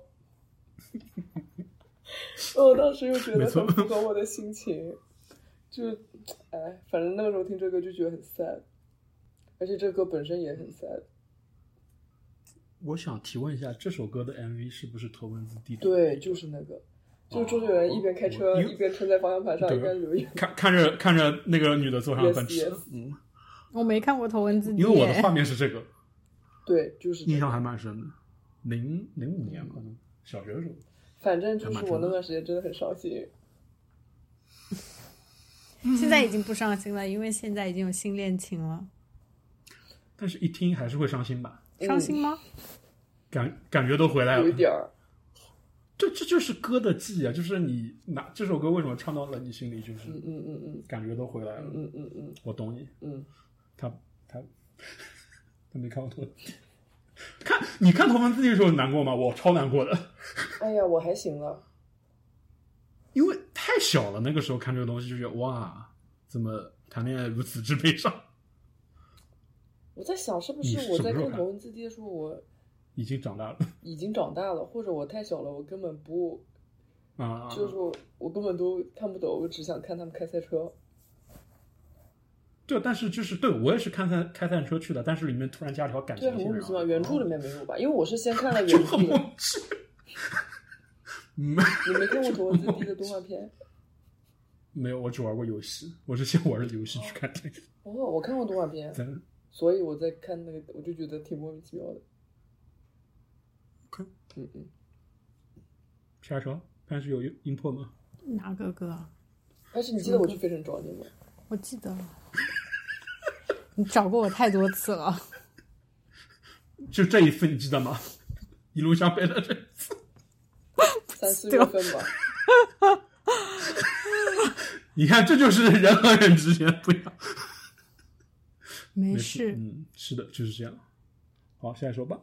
我当时又觉得没错很符合我的心情，就哎，反正那个时候听这歌就觉得很 sad，而且这歌本身也很 sad。我想提问一下，这首歌的 MV 是不是头文字 D？对，就是那个，就是周杰伦一边开车哦一边撑在方向盘上，一边流眼。看看着看着那个女的坐上奔驰 yes 嗯，我没看过头文字 D，因为我的画面是这个，对，就是这个印象还蛮深的。零零五年可能小学的时候，反正就是我那段时间真的很伤心。现在已经不伤心了，因为现在已经有新恋情了。但是一听还是会伤心吧，伤心吗？感感觉都回来了有一。点儿，这这就是歌的记忆啊，就是你拿这首歌为什么唱到了你心里，就是嗯嗯嗯嗯感觉都回来了。嗯嗯嗯我懂你，嗯，他他 他没看过头文字 D 看你看头文字 D 的时候难过吗？我超难过的，哎呀，我还行了。因为太小了，那个时候看这个东西就觉得哇，怎么谈恋爱如此之悲伤？我在想，是不是我在看看头文字 D 的时候，我已经长大了 已经长大了，或者我太小了，我根本不，啊，就是说我根本都看不懂，我只想看他们开赛车。对，但是就是对我也是看赛开赛车去的，但是里面突然加了条感对，情线，很莫名其妙。原著里面没有吧？因为我是先看了 就原著，很莫名其妙。没你没看过头文字 D 的动画片？没有，我只玩过游戏，我是先玩的游戏去看这个。哦，我看过动画片，所以我在看那个，我就觉得挺莫名其妙的。看嗯嗯，啥车？但是有音破吗？哪个歌？但是你记得我去飞城找你吗？我记得，你找过我太多次了。就这一次你记得吗？一路向北的这一次，三四月份吧。你看这就是人和人之间不一样。没没事，嗯，是的，就是这样。好，下一首吧。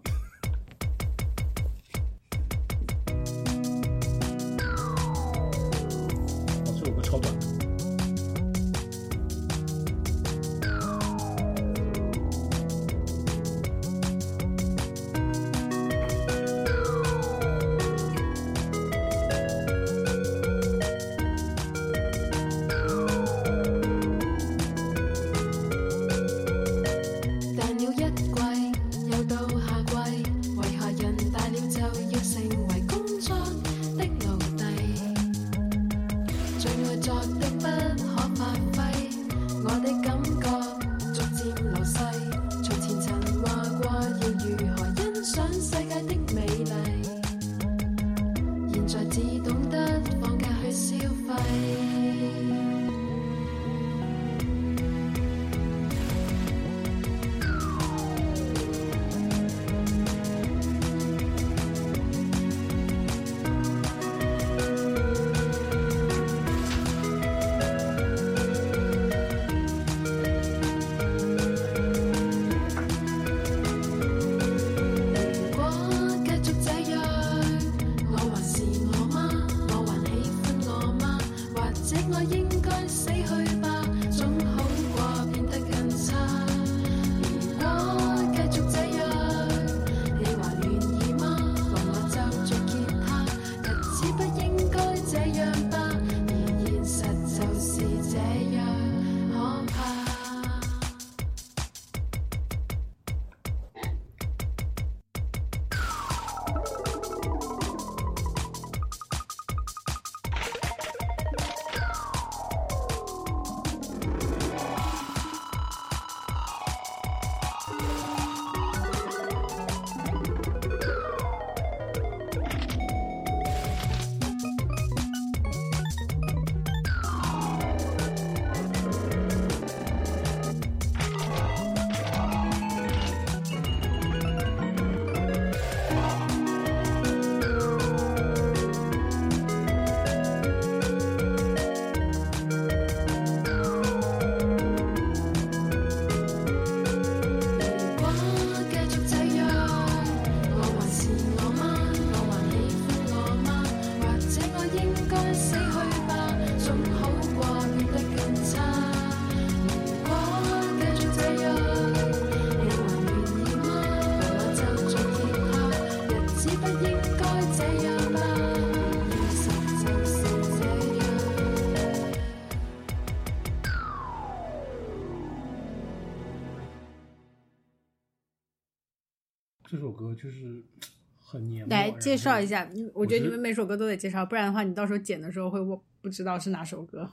介绍一下。我觉得你们每首歌都得介绍，不然的话，你到时候剪的时候会我不知道是哪首歌。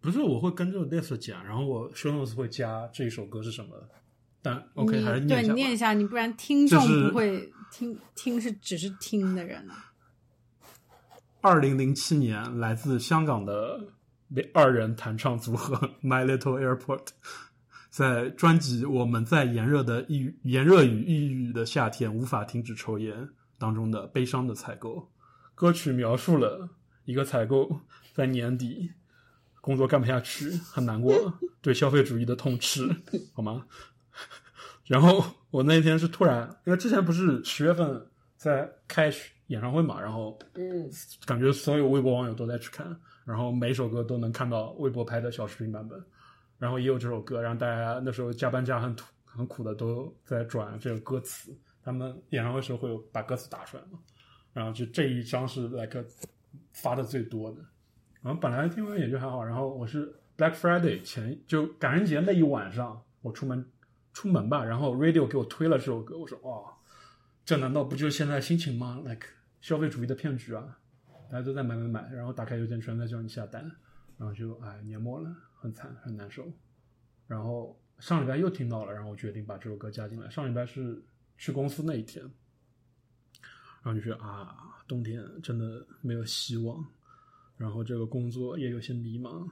不是，我会跟着 list 讲，然后我 show notes 会加这一首歌是什么。但 OK 还是对你念一下吧。念一下，你不然听众不会听听是只是听的人。二零零七年，来自香港的二人弹唱组合 My Little Airport，在专辑《我们在炎热的抑郁炎热与抑郁的夏天无法停止抽烟》当中的悲伤的采购。歌曲描述了一个采购在年底工作干不下去，很难过，对消费主义的痛斥，好吗？然后我那天是突然，因为之前不是十月份在开演唱会嘛，然后嗯，感觉所有微博网友都在去看，然后每首歌都能看到微博拍的小视频版本，然后也有这首歌，然后大家那时候加班加很苦很苦的都在转这个歌词，他们演唱会时候会有把歌词打出来嘛，然后就这一张是 like 发的最多的，然后本来听完也就还好，然后我是 Black Friday 前就感恩节那一晚上，我出门出门吧，然后 Radio 给我推了这首歌，我说哇、这难道不就是现在心情吗？like 消费主义的骗局啊！大家都在买买买，然后打开邮件全在叫你下单，然后就哎年末了，很惨很难受。然后上礼拜又听到了，然后我决定把这首歌加进来。上礼拜是去公司那一天，然后就觉得啊，冬天真的没有希望，然后这个工作也有些迷茫，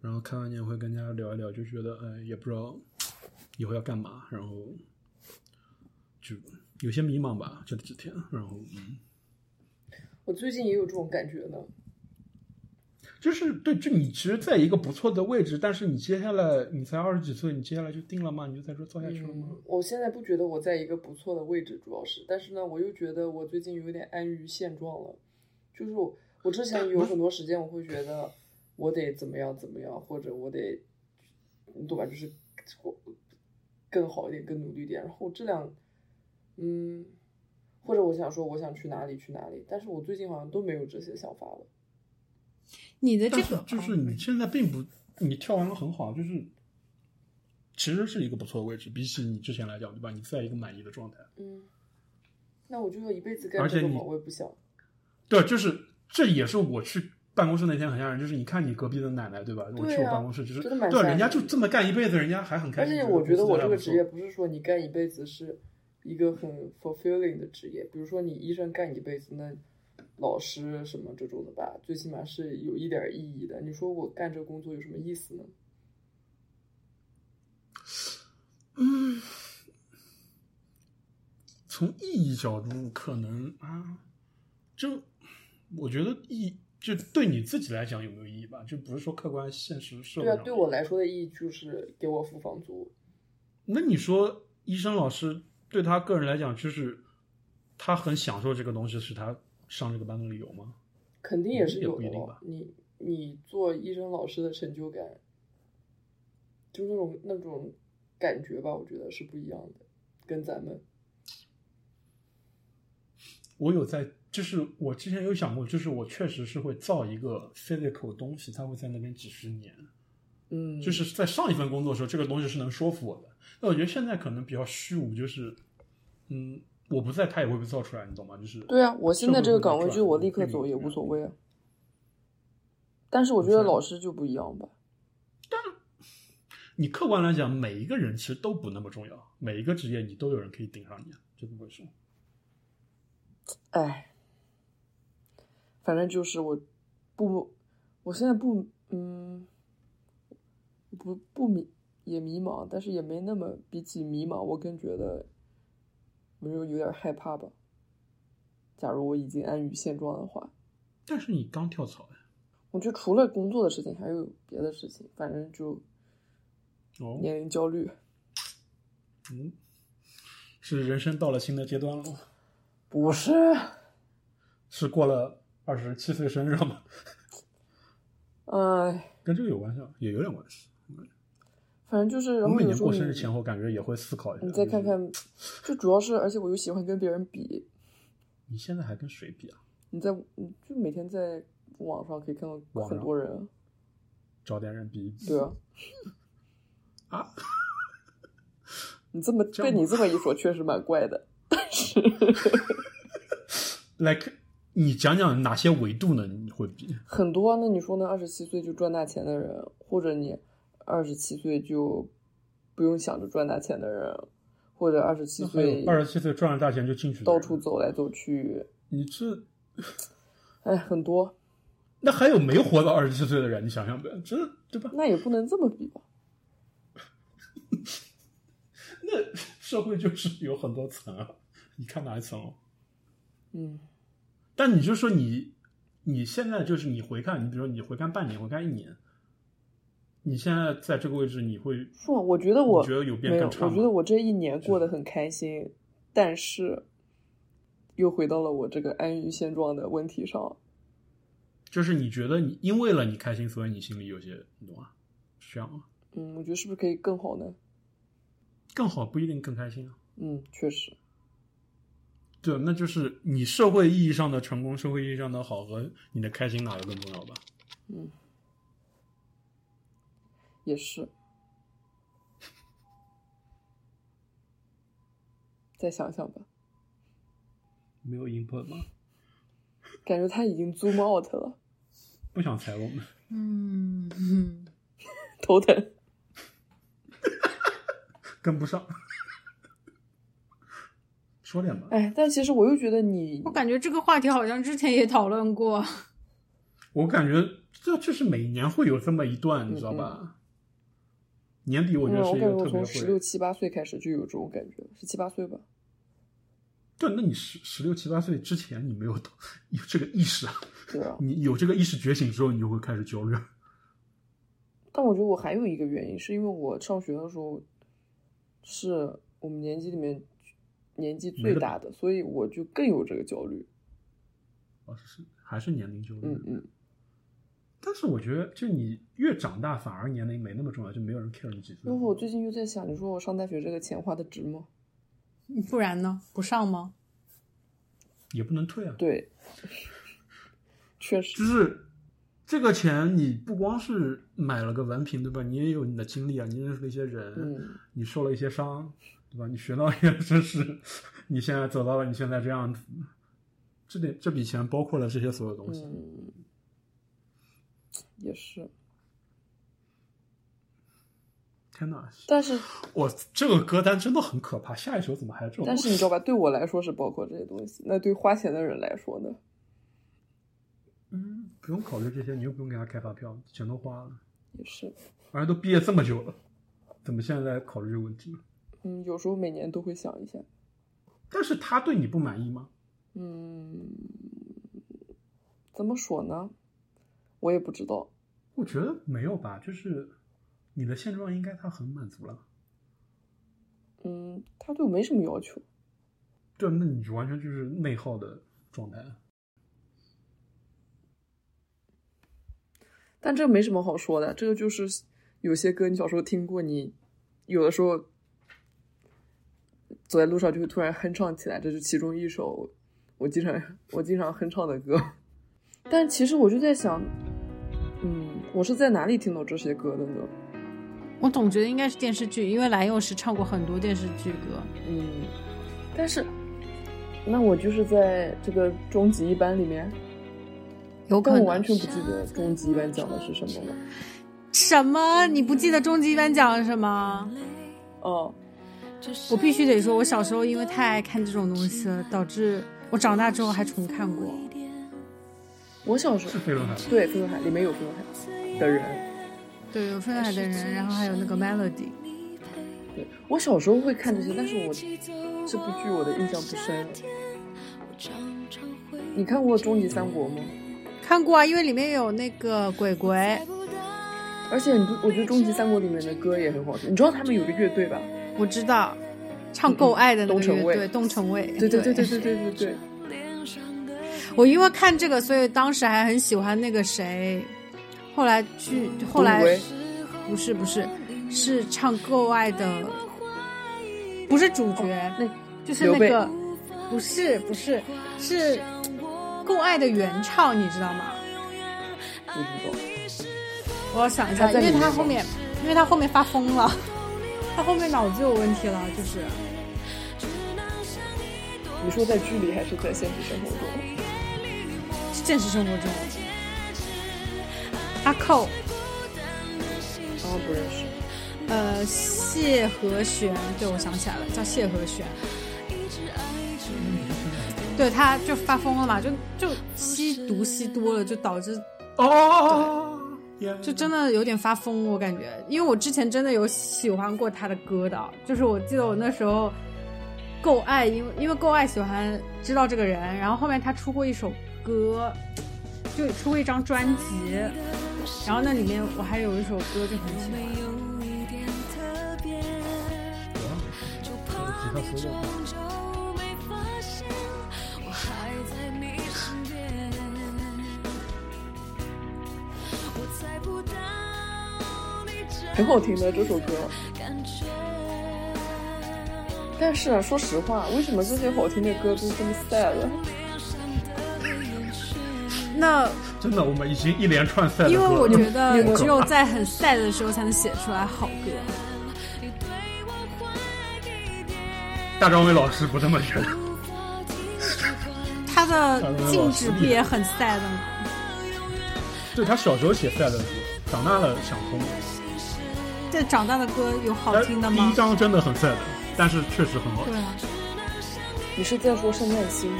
然后开完年会跟大家聊一聊，就觉得哎也不知道以后要干嘛，然后就有些迷茫吧，这几天。然后嗯，我最近也有这种感觉呢。就是对，就你其实在一个不错的位置，但是你接下来你才二十几岁，你接下来就定了吗？你就在这做下去了吗？我现在不觉得我在一个不错的位置，主要是，但是呢，我又觉得我最近有点安于现状了。就是我，我之前有很多时间，我会觉得我得怎么样怎么样，或者我得，你懂吧？就是我更好一点，更努力一点。然后这两，嗯，或者我想说我想去哪里去哪里，但是我最近好像都没有这些想法了。你的这个就是你现在并不，你跳完了很好，就是其实是一个不错的位置，比起你之前来讲，对吧？你在一个满意的状态。嗯，那我就要一辈子干而且你这个吗？我也不想。对，就是这也是我去办公室那天很吓人，就是你看你隔壁的奶奶，对吧？我去对啊我办公室，就是真的蛮对，人人家就这么干一辈子，人家还很开心。而且我觉得我这个职业不是说你干一辈子是一个很 fulfilling 的职业，比如说你医生干一辈子，那老师什么这种的吧，最起码是有一点意义的。你说我干这工作有什么意思呢？嗯从意义角度，可能啊，就我觉得意就对你自己来讲有没有意义吧？就不是说客观现实社会对啊，对我来说的意义就是给我付房租。那你说医生老师对他个人来讲，就是他很享受这个东西，是他上这个班的理由吗？肯定也是有不一定吧。你你做医生老师的成就感，就那种那种感觉吧，我觉得是不一样的，跟咱们。我有在，就是我之前有想过，就是我确实是会造一个 physical 东西，它会在那边几十年。嗯，就是在上一份工作的时候，这个东西是能说服我的。那我觉得现在可能比较虚无，就是，嗯，我不在，他也会被造出来，你懂吗？就是对啊，我现在这个岗位就我立刻走也无所谓啊。但是我觉得老师就不一样吧。但你客观来讲，每一个人其实都不那么重要，每一个职业你都有人可以顶上你，这怎么回事？哎，反正就是我不，我现在不，嗯，不不迷也迷茫，但是也没那么比起迷茫，我更觉得我就有点害怕吧。假如我已经安于现状的话，但是你刚跳槽呀，我觉得除了工作的事情，还有别的事情，反正就哦，年龄焦虑。嗯，是人生到了新的阶段了吗？不是，是过了二十七岁生日了吗？哎，跟这个有关系吗？也有点关系。反正就是，然我每年过生日前后，感觉也会思考一下。你再看，看，就主要是，而且我又喜欢跟别人比，你现在还跟谁比啊？你在你就每天在网上可以看到很多人啊，找点人比一比。对啊，啊，你这么被你这么一说，确实蛮怪的。like 你讲讲哪些维度呢？你会比？很多啊，那你说呢？二十七岁就赚大钱的人，或者你二十七岁就不用想着赚大钱的人，或者二十七岁有二十七岁赚了大钱就进去到处走来走去，你这 哎，很多，那还有没活到二十七岁的人？你想想呗，这对吧？那也不能这么比吧？那社会就是有很多层啊，你看哪一层哦？嗯，但你就说你你现在就是你回看，你比如说你回看半年，回看一年，你现在在这个位置，你会是吗？我觉得我觉得有变，更差我觉得我这一年过得很开心，但是又回到了我这个安于现状的问题上。就是你觉得你因为了你开心，所以你心里有些你懂吗？是这样吗？嗯，我觉得是不是可以更好呢？更好不一定更开心啊。嗯，确实，对，那就是你社会意义上的成功，社会意义上的好和你的开心哪个更重要吧？嗯，也是。再想想吧，没有 input 吗？感觉他已经 zoom out 了，不想踩我们，嗯嗯，头疼。跟不上。说点吧，哎，但其实我又觉得你我感觉这个话题好像之前也讨论过。我感觉这就是每年会有这么一段，你知道吧？年底我觉嗯，得是一我感觉我个特别会从十六七八岁开始就有这种感觉了，是七八岁吧？对，那你十十六七八岁之前你没有有这个意识啊，对啊。你有这个意识觉醒之后，你就会开始焦虑。但我觉得我还有一个原因，是因为我上学的时候是我们年级里面年纪最大的，所以我就更有这个焦虑。哦，是还是年龄焦虑？嗯嗯，但是我觉得，就你越长大，反而年龄没那么重要，就没有人 care 你几岁因为。我最近又在想，你说我上大学这个钱花的值吗？不然呢？不上吗？也不能退啊。对，确实就，是这个钱，你不光是买了个文凭，对吧？你也有你的经历啊，你认识了一些人，嗯，你受了一些伤，对吧？你学到一些知识，你现在走到了你现在这样子，这点这笔钱包括了这些所有东西。嗯，也是。天哪！但是，我这个歌单真的很可怕，下一首怎么还有这种？但是你知道吧？对我来说是包括这些东西，那对花钱的人来说呢？嗯，不用考虑这些，你又不用给他开发票，钱都花了，也是，反正都毕业这么久了，怎么现在在考虑这个问题？嗯，有时候每年都会想一下，但是他对你不满意吗？嗯，怎么说呢？我也不知道。我觉得没有吧，就是你的现状应该他很满足了。嗯，他对我没什么要求。对，那你就完全就是内耗的状态。但这没什么好说的，这个就是有些歌你小时候听过，你有的时候走在路上就会突然哼唱起来，这是其中一首我经常我经常哼唱的歌。但其实我就在想，嗯，我是在哪里听到这些歌的呢？我总觉得应该是电视剧，因为蓝又时唱过很多电视剧歌。嗯，但是那我就是在这个终极一班里面，有可能但我完全不记得终极一班讲的是什么了。什么？你不记得终极一班讲了什么？哦，我必须得说，我小时候因为太爱看这种东西了，导致我长大之后还重看过。我小时候是飞轮海，对飞轮海里面有飞轮海的人，对，有飞轮海的人，然后还有那个 Melody。对我小时候会看这些，但是我这部剧我的印象不深了。你看过《终极三国》吗？看过啊，因为里面有那个鬼鬼，而且你不，我觉得《终极三国》里面的歌也很好听。你知道他们有个乐队吧？我知道，唱《够爱》的那个乐队，东城卫。对对对对对对对对。我因为看这个，所以当时还很喜欢那个谁，后来去后来不是不是是唱《够爱》的，不是主角，那就是那个不是不是是《够爱》的原唱，你知道吗？不知道。我要想一下，因为他后面因为他后面发疯了，他后面脑子有问题了，就是你说在剧里还是在现实生活中？现实生活中。阿寇，哦，不认识。呃，谢和弦，对，我想起来了，叫谢和弦。对，他就发疯了嘛，就就吸毒吸多了，就导致哦，就真的有点发疯，我感觉，因为我之前真的有喜欢过他的歌的，就是我记得我那时候够爱，因为因为够爱喜欢知道这个人，然后后面他出过一首歌，就出过一张专辑，然后那里面我还有一首歌就很喜欢。吉他 solo 很好听的这首歌。但是啊，说实话，为什么这些好听的歌都这么 sad？那真的，我们已经一连串赛的因为我觉得 只有在很 sad 的时候才能写出来好歌。大张伟老师不这么觉得。他的静止不也很 sad 吗？对他小时候写赛的歌，长大了想通了。这长大的歌有好听的吗第一？张真的很赛的，但是确实很好听对。啊，你是在说圣诞星吗？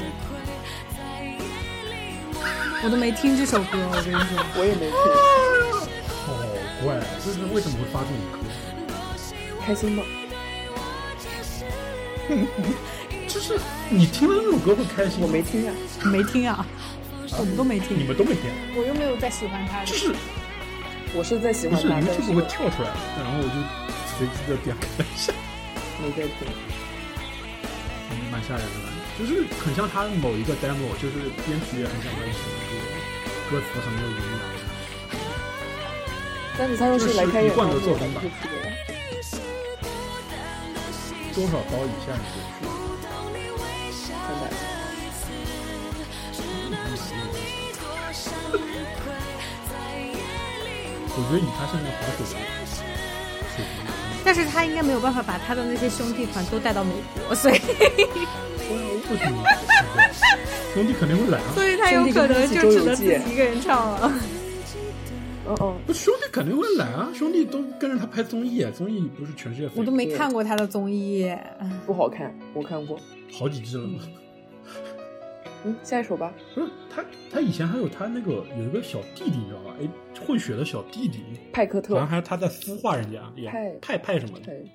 我都没听这首歌，我跟你说。我也没听，好怪，就是为什么会发这种歌？开心吗？就是你听了这首歌会开心吗，我没听呀、没听啊，我们都没听你，们都没听，我又没有在喜欢他的。就是我是在喜欢他，但是是你们这个会跳出来，然后我就随机的点开一下，没在听。嗯蛮吓人的，就是很像他某一个 demo，就是编曲也很像他的歌，歌词很没有营养。但是他要是来开演唱会，这是一贯的作风吧。多少包以下你就去？三百。我觉得以他现在滑水的水平，但是他应该没有办法把他的那些兄弟团都带到美国，所以为什么？兄弟肯定会来啊！所以他有可能就只能自己一个人唱了。哦哦，不，兄弟肯定会来啊！兄弟都跟着他拍综艺，综艺不是全世界我都没看过他的综艺，不好看，我看过。好几季了嘛。嗯，下一首吧。不是他，他以前还有他那个有一个小弟弟，你知道吧？哎，混血的小弟弟，派克特好像还他在孵化人家，也派派派什么的，对，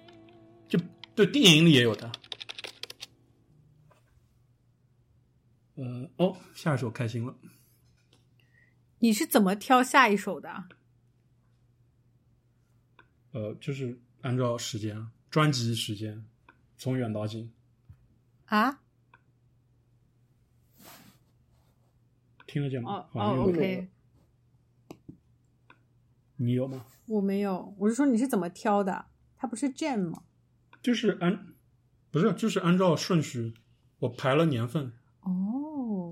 就对电影里也有他。呃，哦，下一首开心了。你是怎么挑下一首的？呃，就是按照时间，专辑时间，从远到近，啊？听得见吗？哦哦，OK，你有吗？我没有，我是说你是怎么挑的？它不是 Jam 吗？就是按，不是，就是按照顺序，我排了年份，哦，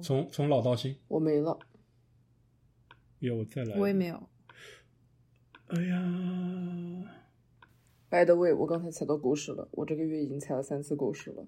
从从老到新。我没了。有我再来。我也没有。哎呀，By the way，我刚才踩到狗屎了，我这个月已经踩了三次狗屎了。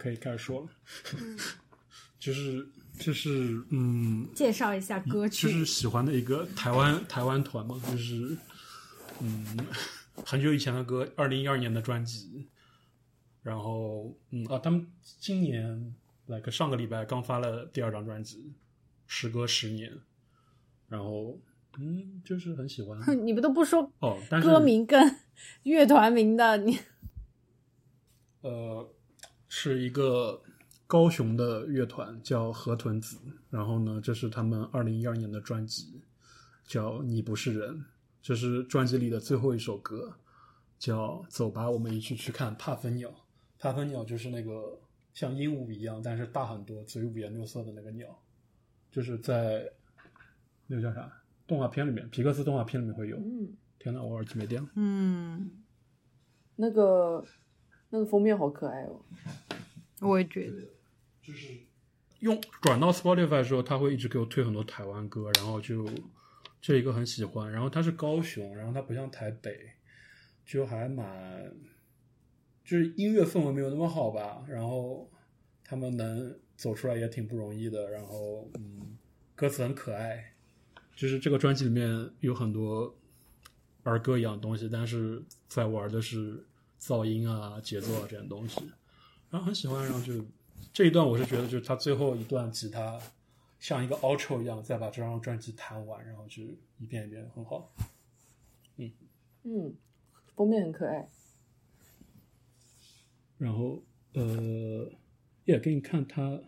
可以开始说了。就是就是嗯，介绍一下歌曲，就是喜欢的一个台湾台湾团嘛，就是嗯，很久以前的歌，二零一二年的专辑，然后嗯啊，他们今年来个上个礼拜刚发了第二张专辑，时隔十年，然后嗯，就是很喜欢 你们都不说哦，歌名跟乐团名的，你呃，是一个高雄的乐团叫河豚子，然后呢，这是他们二零一二年的专辑，叫《你不是人》，这是专辑里的最后一首歌，叫《走吧，我们一起去看帕芬鸟》。帕芬鸟就是那个像鹦鹉一样，但是大很多，嘴五颜六色的那个鸟，就是在那个叫啥动画片里面，皮克斯动画片里面会有。嗯，天呐，我耳机没电了。嗯，那个那个封面好可爱哦。我也觉得，就是用转到 Spotify 之后，他会一直给我推很多台湾歌，然后就这一个很喜欢。然后它是高雄，然后它不像台北，就还蛮就是音乐氛围没有那么好吧。然后他们能走出来也挺不容易的。然后嗯，歌词很可爱，就是这个专辑里面有很多儿歌一样的东西，但是在玩的是噪音啊、节奏啊这种东西。然后很喜欢，然后就这一段我是觉得就是他最后一段吉他像一个 outro 一样，再把这张专辑弹完，然后就一遍一遍很好。嗯，封面很可爱。然后呃，也给你看他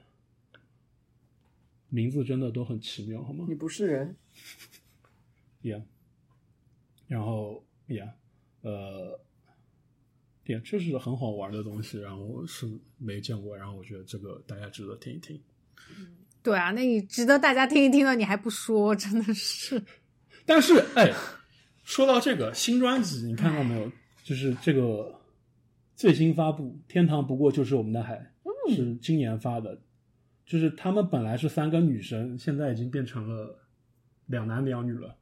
名字真的都很奇妙，好吗你不是人，？Yeah，然后 Yeah，呃。对，这是很好玩的东西，然后是没见过，然后我觉得这个大家值得听一听。对啊，那你值得大家听一听的，你还不说，真的是。但是，哎，说到这个新专辑，你看到没有？就是这个最新发布，《天堂不过就是我们的海》，是今年发的。就是他们本来是三个女生，现在已经变成了两男两女了。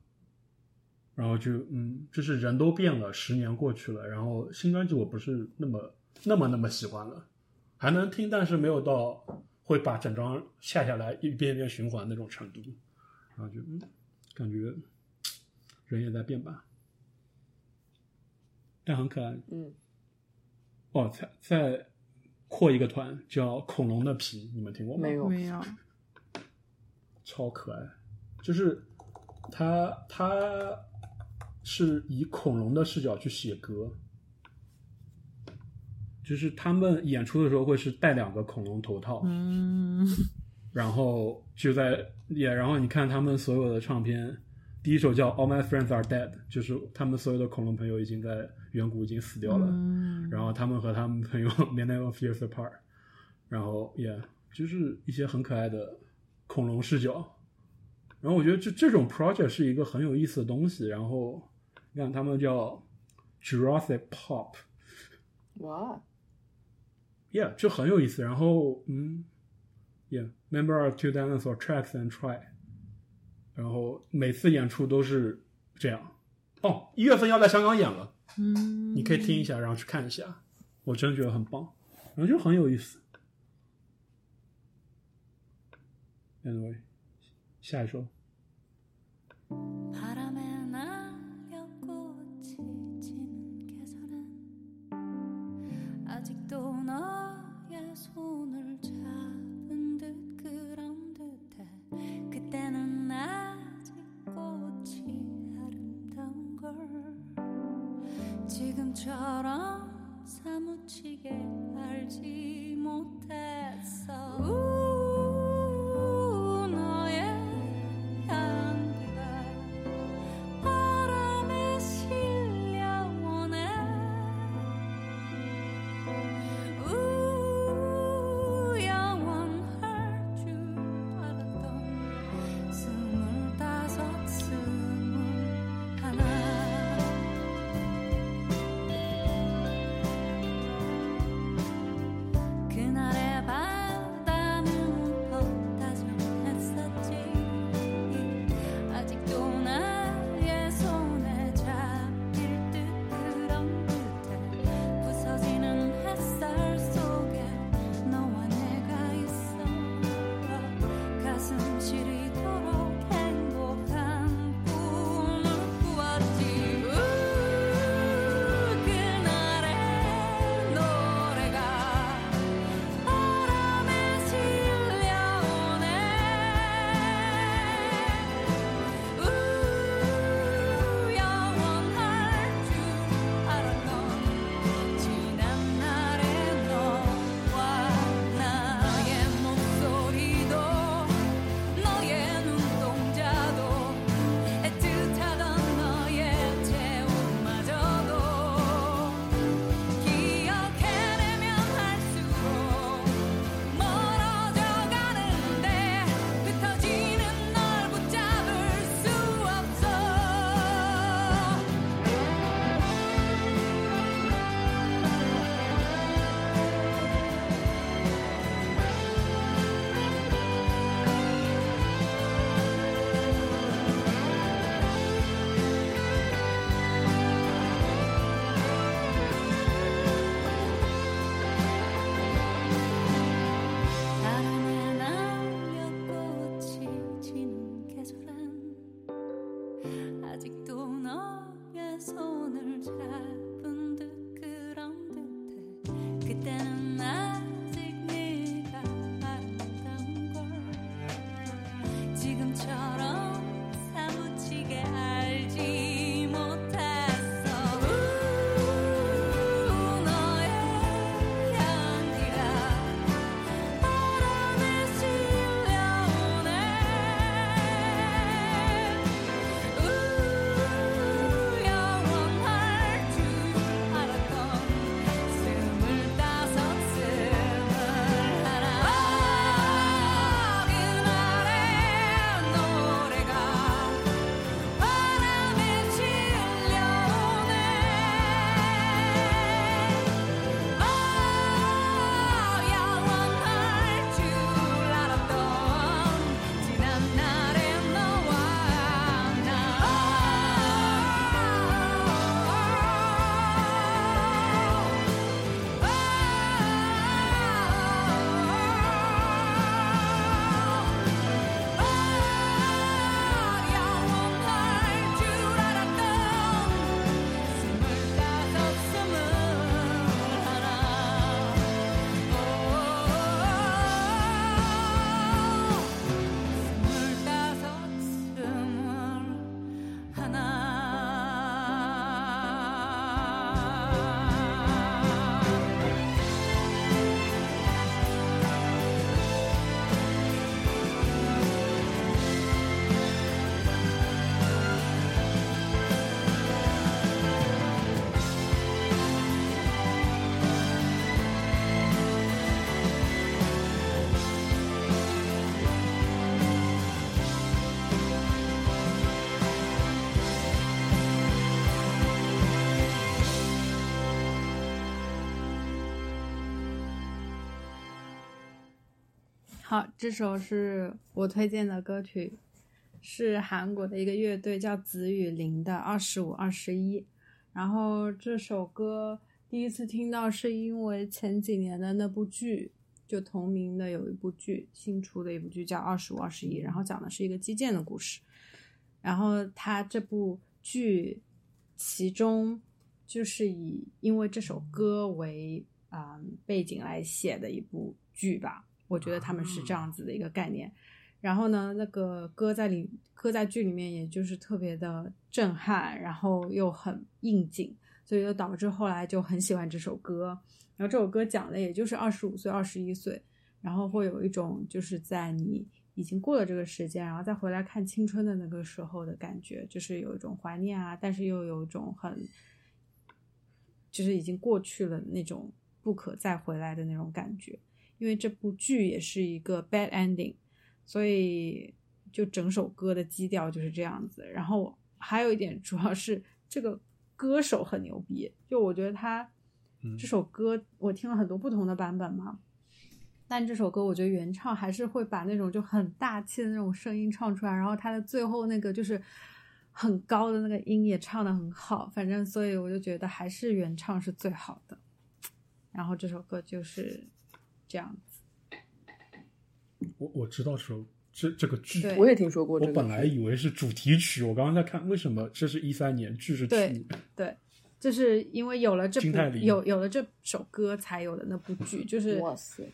然后就嗯，就是人都变了，十年过去了，然后新专辑我不是那么那么那么喜欢了，还能听，但是没有到会把整张下下来一遍一遍循环那种程度。然后就嗯，感觉人也在变吧，但很可爱。嗯，哦，再再扩一个团叫恐龙的皮，你们听过吗？没有。没有，超可爱，就是他他是以恐龙的视角去写歌，就是他们演出的时候会是戴两个恐龙头套，嗯，然后就在也，然后你看他们所有的唱片，第一首叫《All My Friends Are Dead》，就是他们所有的恐龙朋友已经在远古已经死掉了，嗯。然后他们和他们朋友 Million of Years Apart，然后也就是一些很可爱的恐龙视角，然后我觉得这这种 project 是一个很有意思的东西，然后你看他们叫 Jurassic Pop。哇，Yeah，就很有意思。然后，嗯，Yeah，Member of Two Dinosaur Tracks and Try。然后每次演出都是这样。哦，一月份要在香港演了，嗯，你可以听一下，然后去看一下。我真的觉得很棒，然后就很有意思。Anyway，下一首。 아직도 너의 손을 잡은 듯 그런 듯해. 그때는 아직 꽃이 아름다운 걸. 지금처럼 사무치게 알지 못했어 好，这首是我推荐的歌曲，是韩国的一个乐队叫紫雨林的《二十五二十一》。然后这首歌第一次听到是因为前几年的那部剧，就同名的有一部剧，新出的一部剧叫《二十五二十一》，然后讲的是一个击剑的故事。然后它这部剧其中就是以因为这首歌为啊、嗯背景来写的一部剧吧，我觉得他们是这样子的一个概念。然后呢，那个歌在里歌在剧里面，也就是特别的震撼，然后又很应景，所以就导致后来就很喜欢这首歌。然后这首歌讲的也就是二十五岁、二十一岁，然后会有一种就是在你已经过了这个时间，然后再回来看青春的那个时候的感觉，就是有一种怀念啊，但是又有一种很，就是已经过去了那种不可再回来的那种感觉。因为这部剧也是一个 bad ending，所以就整首歌的基调就是这样子。然后还有一点，主要是这个歌手很牛逼，就我觉得他嗯这首歌我听了很多不同的版本嘛，但这首歌我觉得原唱还是会把那种就很大气的那种声音唱出来，然后他的最后那个就是很高的那个音也唱得很好，反正所以我就觉得还是原唱是最好的。然后这首歌就是这样子，我我知道这首这这个剧，我也听说过这个剧。我本来以为是主题曲，我刚刚在看，为什么这是一三年，剧是去对？对，就是因为有了这有有了这首歌才有的那部剧，就是哇塞，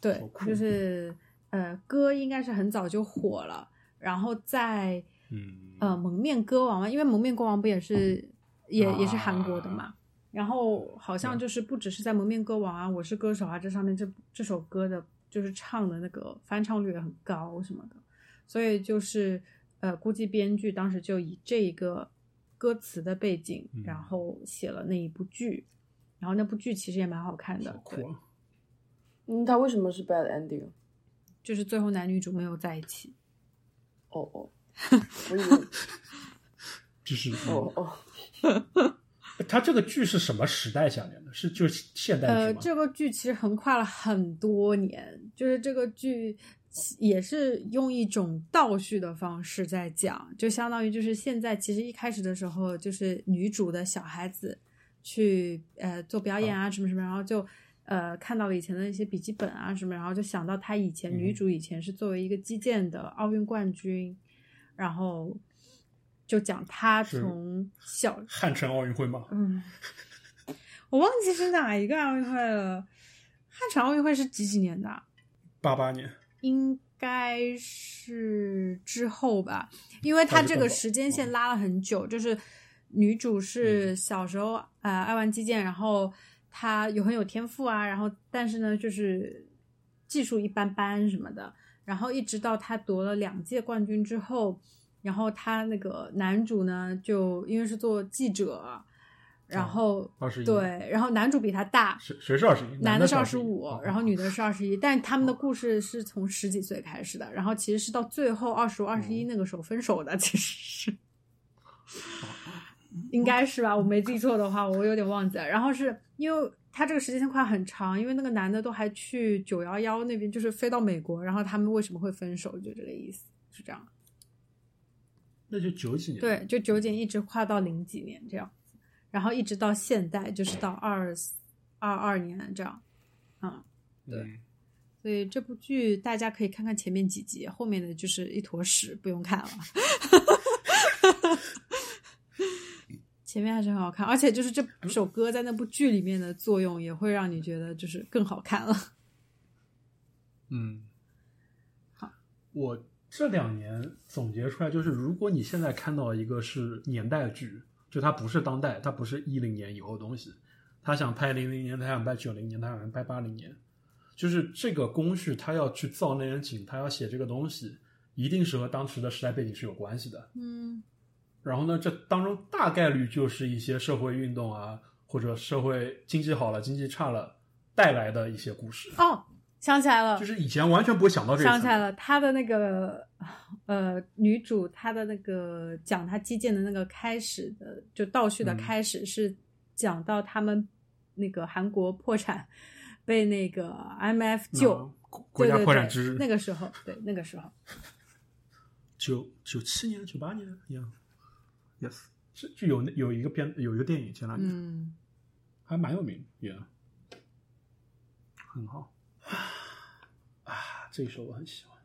对就是呃，歌应该是很早就火了，然后在嗯，呃蒙面歌王嘛，因为蒙面歌王不也是也也是韩国的啊嘛，然后好像就是不只是在蒙面歌王啊、我是歌手啊这上面这这首歌的，就是唱的那个翻唱率也很高什么的，所以就是呃，估计编剧当时就以这一个歌词的背景，嗯。然后写了那一部剧，然后那部剧其实也蛮好看的，对酷，啊！嗯，他为什么是 bad ending？就是最后男女主没有在一起。哦哦，我以为就是哦哦，它这个剧是什么时代下面的？是就是现代呃？这个剧其实横跨了很多年，就是这个剧也是用一种倒叙的方式在讲，就相当于就是现在其实一开始的时候，就是女主的小孩子去呃做表演啊什么什么，然后就呃看到了以前的一些笔记本啊什么，然后就想到她以前、嗯女主以前是作为一个击剑的奥运冠军，然后就讲她从小汉城奥运会吗？嗯，我忘记是哪一个奥运会了。汉城奥运会是几几年的啊？八八年，应该是之后吧，因为他这个时间线拉了很久，就是女主是小时候呃爱玩击剑，然后她有很有天赋啊，然后但是呢就是技术一般般什么的，然后一直到她夺了两届冠军之后，然后他那个男主呢就因为是做记者，然后、二十一，，对，然后男主比他大，谁谁是二十一？男的是二的十十五哦，然后女的是二十一，但他们的故事是从十几岁开始的，然后其实是到最后二十五、二十一那个时候分手的，其实是 应该是吧？我没记错的话，我有点忘记了。然后是因为他这个时间线块很长，因为那个男的都还去九幺幺那边，就是飞到美国，然后他们为什么会分手，就这个意思，是这样。那就九几年，对，就九几年一直跨到零几年这样子，然后一直到现代，就是到二二二年这样，嗯。对嗯所以这部剧大家可以看看前面几集，后面的就是一坨屎，不用看了。前面还是很好看，而且就是这首歌在那部剧里面的作用，也会让你觉得就是更好看了。嗯，好，我这两年总结出来就是，如果你现在看到一个是年代剧，就它不是当代，它不是一零年以后的东西，他想拍零零年，他想拍九零年，他想拍八零年，就是这个工序，他要去造那些景，他要写这个东西，一定是和当时的时代背景是有关系的。嗯然后呢，这当中大概率就是一些社会运动啊，或者社会经济好了、经济差了带来的一些故事，哦，想起来了，就是以前完全不会想到这个。想起来了，他的那个呃女主，她的那个讲她击剑的那个开始的，就倒叙的嗯。开始是讲到他们那个韩国破产，被那个 IMF 救。嗯国家破产之日，那个时候，对那个时候，九九七年、九八年一样，yes，是就有有一个片有一个电影前两年、嗯，还蛮有名的，yeah，很好。啊，这一首我很喜欢。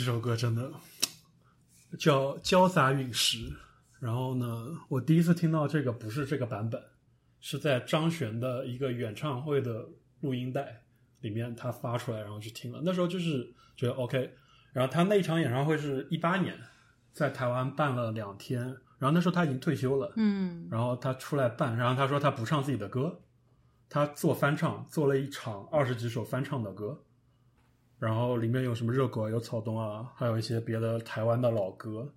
这首歌真的叫《交杂陨石》。然后呢，我第一次听到这个不是这个版本，是在张悬的一个演唱会的录音带里面他发出来，然后去听了。那时候就是觉得 OK。然后他那一场演唱会是一八年，在台湾办了两天。然后那时候他已经退休了，嗯然后他出来办，然后他说他不唱自己的歌，他做翻唱，做了一场二十几首翻唱的歌，然后里面有什么热狗啊，有草东啊，还有一些别的台湾的老歌。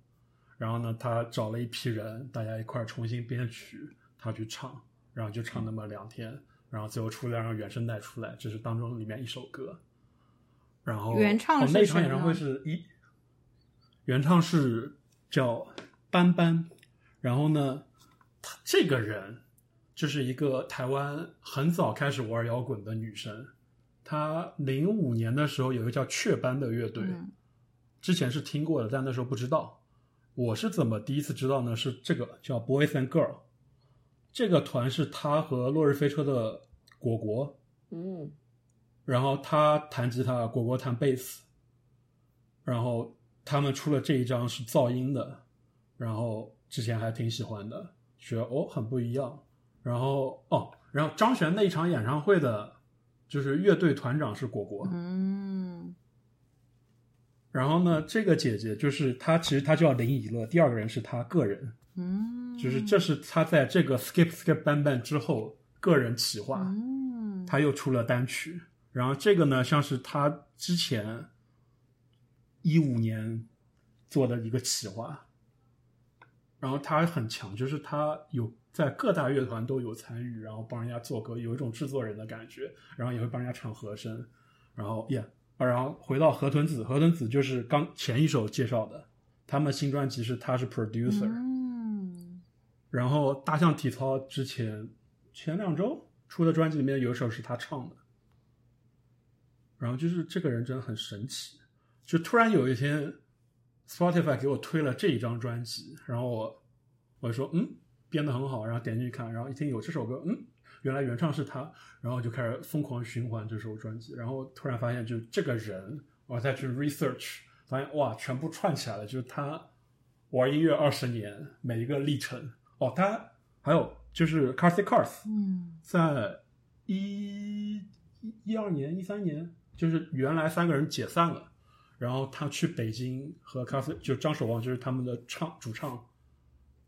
然后呢，他找了一批人，大家一块儿重新编曲，他去唱，然后就唱那么两天，然后最后出来让原声带出来，这是当中里面一首歌。然后原唱哦是谁那场演唱会是一，原唱是叫斑斑，然后呢，他这个人就是一个台湾很早开始玩摇滚的女生，她零五年的时候有一个叫雀斑的乐队，嗯之前是听过的，但那时候不知道。我是怎么第一次知道呢？是这个叫 Boys and Girl，这个团是他和落日飞车的果果，嗯，然后他弹吉他，果果弹贝斯，然后他们出了这一张是噪音的，然后之前还挺喜欢的，觉得哦很不一样。然后哦，然后张悬那一场演唱会的，就是乐队团长是果果，嗯。然后呢，这个姐姐就是她，其实她叫林以乐，第二个人是她个人，嗯，就是这是她在这个 Skip Skip Bang Bang 之后个人企划，嗯。他又出了单曲，然后这个呢，像是她之前一五年做的一个企划，然后他很强，就是他有在各大乐团都有参与，然后帮人家做歌，有一种制作人的感觉，然后也会帮人家唱和声，然后耶，啊然后回到河豚子，河豚子就是刚前一首介绍的，他们新专辑是他是 producer，、嗯。然后大象体操之前前两周出的专辑里面有一首是他唱的，然后就是这个人真的很神奇，就突然有一天，Spotify 给我推了这一张专辑，然后我我就说嗯编的很好，然后点进去看，然后一听有这首歌，嗯原来原唱是他，然后就开始疯狂循环这首专辑，然后突然发现就这个人，我再去 research，发现哇全部串起来了，就是他玩音乐二十年每一个历程。哦，他还有就是 Carthy Carth，嗯在一一二年、一三年，就是原来三个人解散了，然后他去北京和 Carthy 就张守望就是他们的唱主唱，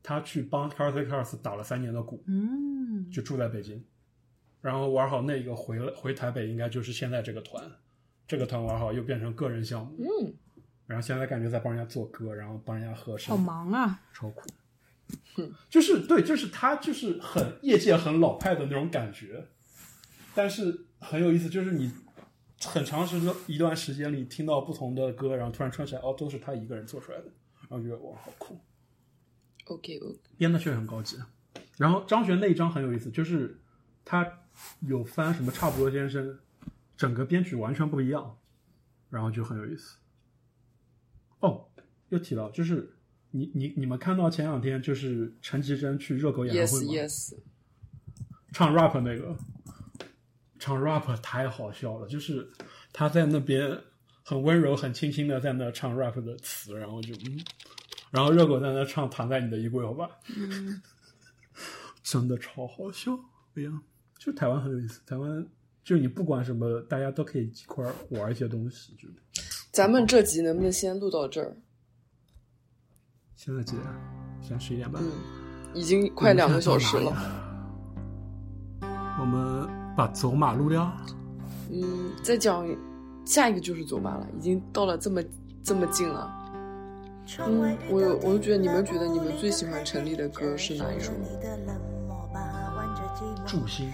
他去帮 Carthy Carth 打了三年的鼓，嗯，就住在北京，然后玩好那个回了回台北，应该就是现在这个团，这个团玩好又变成个人项目，嗯，然后现在感觉在帮人家做歌，然后帮人家和声，好忙啊，超酷。就是对，就是他就是很业界很老派的那种感觉，但是很有意思，就是你很长时间一段时间里听到不同的歌，然后突然串起来，哦，都是他一个人做出来的，然后觉得哇，好酷，OK OK，编的确实很高级。然后张悬那一张很有意思，就是他有翻什么差不多先生，整个编曲完全不一样，然后就很有意思。哦，又提到就是你你你们看到前两天就是陈绮贞去热狗演唱会吗 yes，唱 rap 那个，唱 rap 太好笑了，就是他在那边很温柔、很轻轻的在那唱 rap 的词，然后就嗯，然后热狗在那唱《躺在你的衣柜》，好吧，嗯真的超好笑。哎呀，就台湾很有意思，台湾就你不管什么，大家都可以一块儿玩一些东西。就咱们这集能不能先录到这儿？现在几点？现在十一点半。嗯，已经快两个小时了。我们把走马录掉。嗯，再讲下一个就是走马了，已经到了这么这么近了。嗯，我有，我就觉得你们觉得你们最喜欢陈粒的歌是哪一首？祝星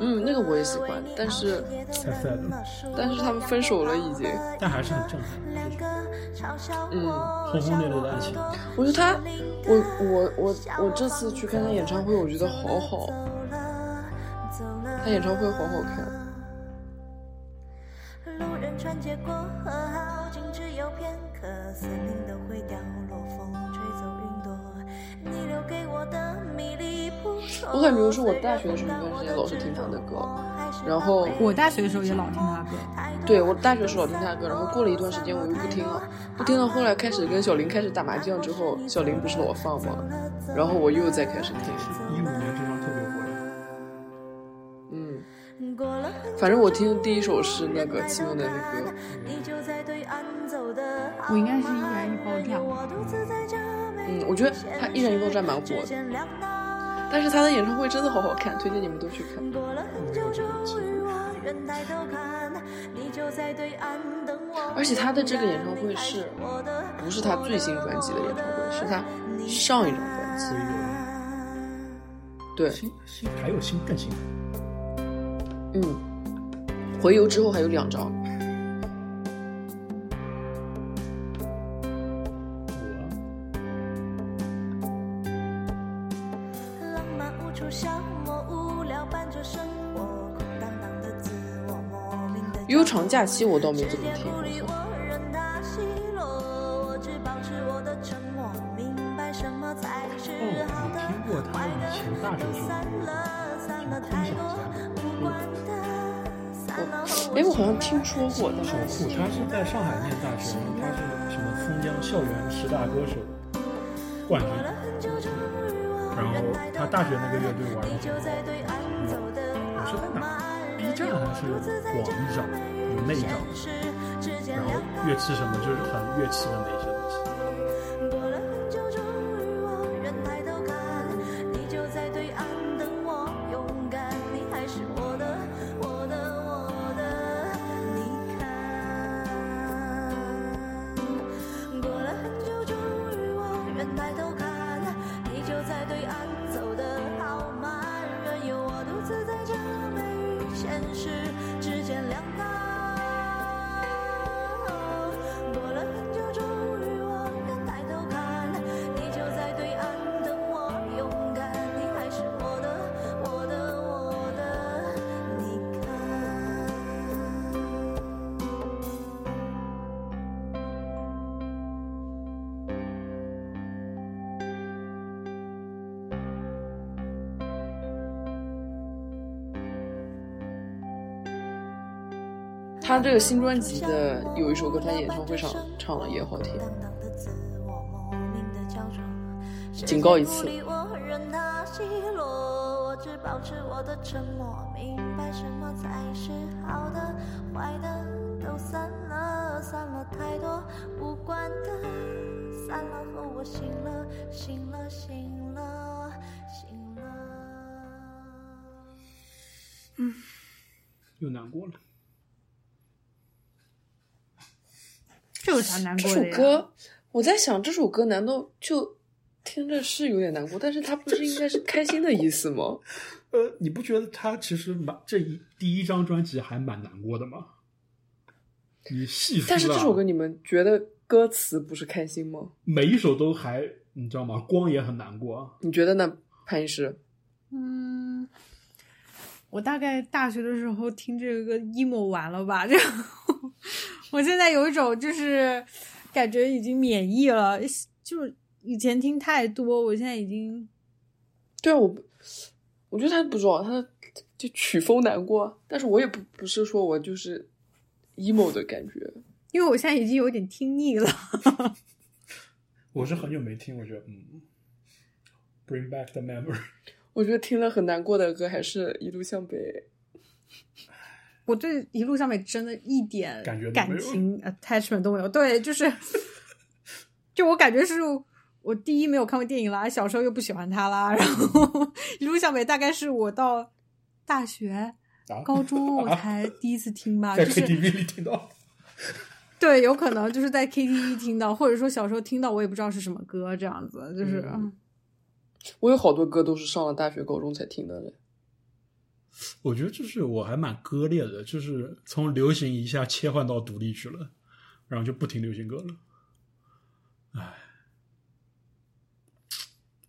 嗯，那个我也喜欢，但是太 sad 了，但是他们分手了已经。但还是很震撼。嗯，轰轰烈烈的爱情。我觉得他，我我我我这次去看他演唱会，我觉得好好，他演唱会好好看。森林都会掉落，风吹走云朵。你留给我的迷离扑朔。我感觉是我大学的时候那段时间老是听他的歌，然后我大学的时候也老听他歌。对我大学时候老听他的歌，然后过了一段时间我又不听了，不听了。后来开始跟小林开始打麻将之后，小林不是老放吗？然后我又再开始听。一五年这张特别火，嗯，反正我听的第一首是那个齐梦楠的歌，你就在对岸走的我应该是一燃一爆炸嗯，我觉得他一燃一爆炸蛮火的，但是他的演唱会真的好好看，推荐你们都去看。而且他的这个演唱会是不是他最新专辑的演唱会，是他上一张专辑。对，新新还有新更新，嗯，回游之后还有两张。悠长假期我倒没怎么听，不理我，听过他以前大学时候散了，散了太多无关的，散了后哎，我好像听说过，但好是酷，他是在上海念大学，他是什么松江校园十大歌手冠军，然后他大学那个乐队玩的挺好的，我是在哪？B 站还是广义上有那一张，然后乐器什么就是很乐器的那些他这个新专辑的有一首歌，他演唱会上唱了也好听。警告一次我任它奚落，我只保持我的沉默，明白什么才是好的，坏的都散了，散了太多无关的，散了后我醒了，醒了，醒了，醒了。又难过了，这有啥难过的呀？首歌，我在想这首歌难道就听着是有点难过，但是它不是应该是开心的意思吗？呃，你不觉得他其实蛮这一第一张专辑还蛮难过的吗？你细思啊，但是这首歌你们觉得歌词不是开心吗？每一首都还你知道吗？光也很难过啊。你觉得呢，潘医师？嗯，我大概大学的时候听这个 emo 完了吧，然后我现在有一种就是感觉已经免疫了，就是以前听太多，我现在已经对啊，我不我觉得他不知道，他就曲风难过，但是我也不不是说我就是 emo 的感觉。因为我现在已经有点听腻了。我是很久没听，我觉得嗯，Bring back the memory。我觉得听了很难过的歌还是一路向北。我对一路向北真的一点感觉感情 attachment 都没有。对，就是，就我感觉是我第一没有看过电影啦，小时候又不喜欢他啦，然后一路向北大概是我到大学、啊高中我才第一次听吧，在就是 KTV 里听到，对，有可能就是在 KTV 听到，或者说小时候听到，我也不知道是什么歌，这样子就是。嗯我有好多歌都是上了大学、高中才听的嘞。我觉得就是我还蛮割裂的，就是从流行一下切换到独立去了，然后就不听流行歌了。唉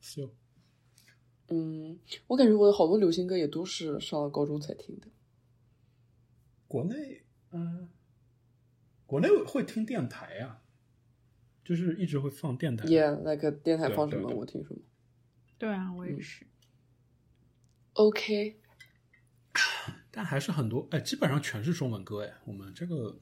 ，still 嗯，我感觉我的好多流行歌也都是上了高中才听的。国内，嗯、国内会听电台呀、就是一直会放电台。耶、那个电台放什么我听什么。对啊，我也是。OK，但还是很多哎，基本上全是中文歌哎，我们这个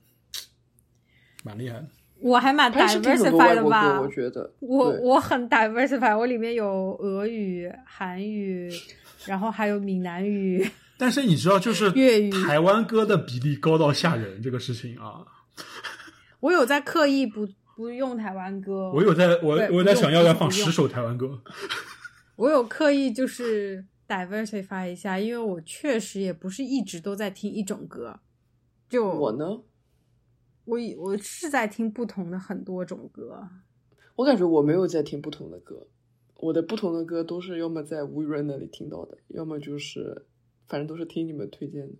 蛮厉害的。我还蛮还是听很多 diversified 外国的吧歌，我觉得。我我很 diversified，我里面有俄语、韩语，然后还有闽南语。但是你知道，就是粤语台湾歌的比例高到吓人，这个事情啊，我有在刻意不不用台湾歌，我有在我我有在想要不要放十首台湾歌。我有刻意就是 diversify 一下，因为我确实也不是一直都在听一种歌，就我呢，我以我是在听不同的很多种歌。我感觉我没有在听不同的歌，我的不同的歌都是要么在吴雨润那里听到的，要么就是反正都是听你们推荐的。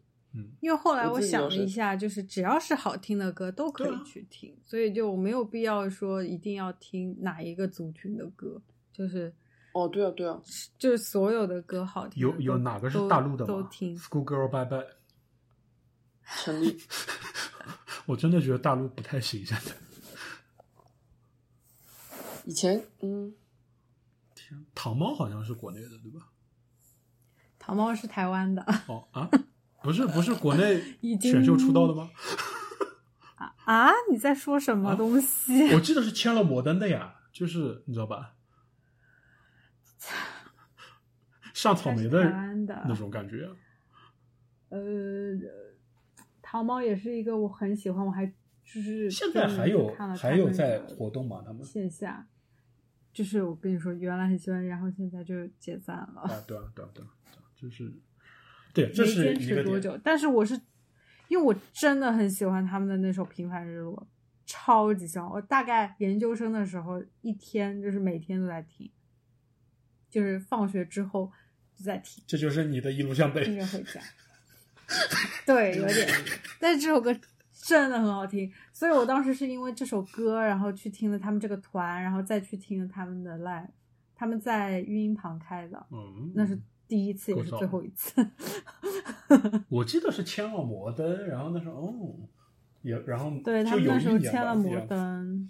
因为后来我想了一下，就是只要是好听的歌都可以去听，所以就没有必要说一定要听哪一个族群的歌，就是哦，对啊，对啊，就是所有的歌好听有有哪个是大陆的吗都听。？Schoolgirl Bye Bye，成立。我真的觉得大陆不太行现在。以前，嗯，天糖猫好像是国内的，对吧？糖猫是台湾的哦啊，不是不是国内 选秀出道的吗？啊！你在说什么啊东西？我记得是签了摩登的呀，就是你知道吧？上草莓的那种感觉。呃，糖猫也是一个我很喜欢，我还就是现在还有还有在活动吗？他们线下，就是我跟你说，原来很喜欢，然后现在就解散了。啊，对啊，对啊，对啊，就是对，这没是坚一个点。持多久，但是我是因为我真的很喜欢他们的那首《平凡日落》，超级喜欢。我大概研究生的时候，一天就是每天都在听，就是放学之后就在听，这就是你的一路向听北。着回家。对，有点，但是这首歌真的很好听，所以我当时是因为这首歌，然后去听了他们这个团，然后再去听了他们的 live，他们在育婴堂开的，嗯，那是第一次也是最后一次。我记得是签了摩登，然后那时候哦，也然后对他们那时候签了摩登，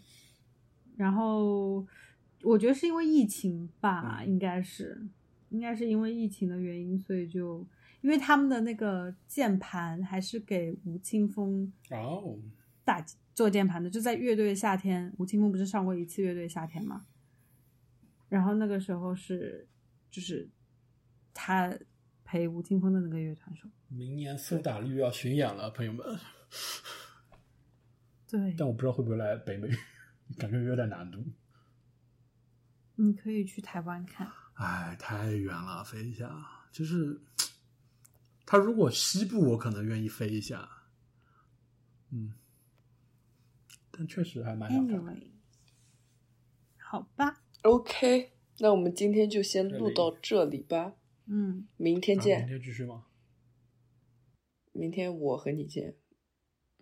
然后我觉得是因为疫情吧，嗯应该是，应该是因为疫情的原因，所以就因为他们的那个键盘还是给吴青峰哦，打做键盘的，就在乐队夏天，吴青峰不是上过一次乐队夏天嘛，然后那个时候是就是他陪吴青峰的那个乐团手，明年苏打绿要巡演了，朋友们，对，但我不知道会不会来北美，感觉有点难度。你可以去台湾看。哎，太远了，飞一下就是。他如果西部，我可能愿意飞一下，嗯，但确实还蛮想看的。Anyway，好吧，OK，那我们今天就先录到这里吧，嗯，明天啊见。明天继续吗？明天我和你见。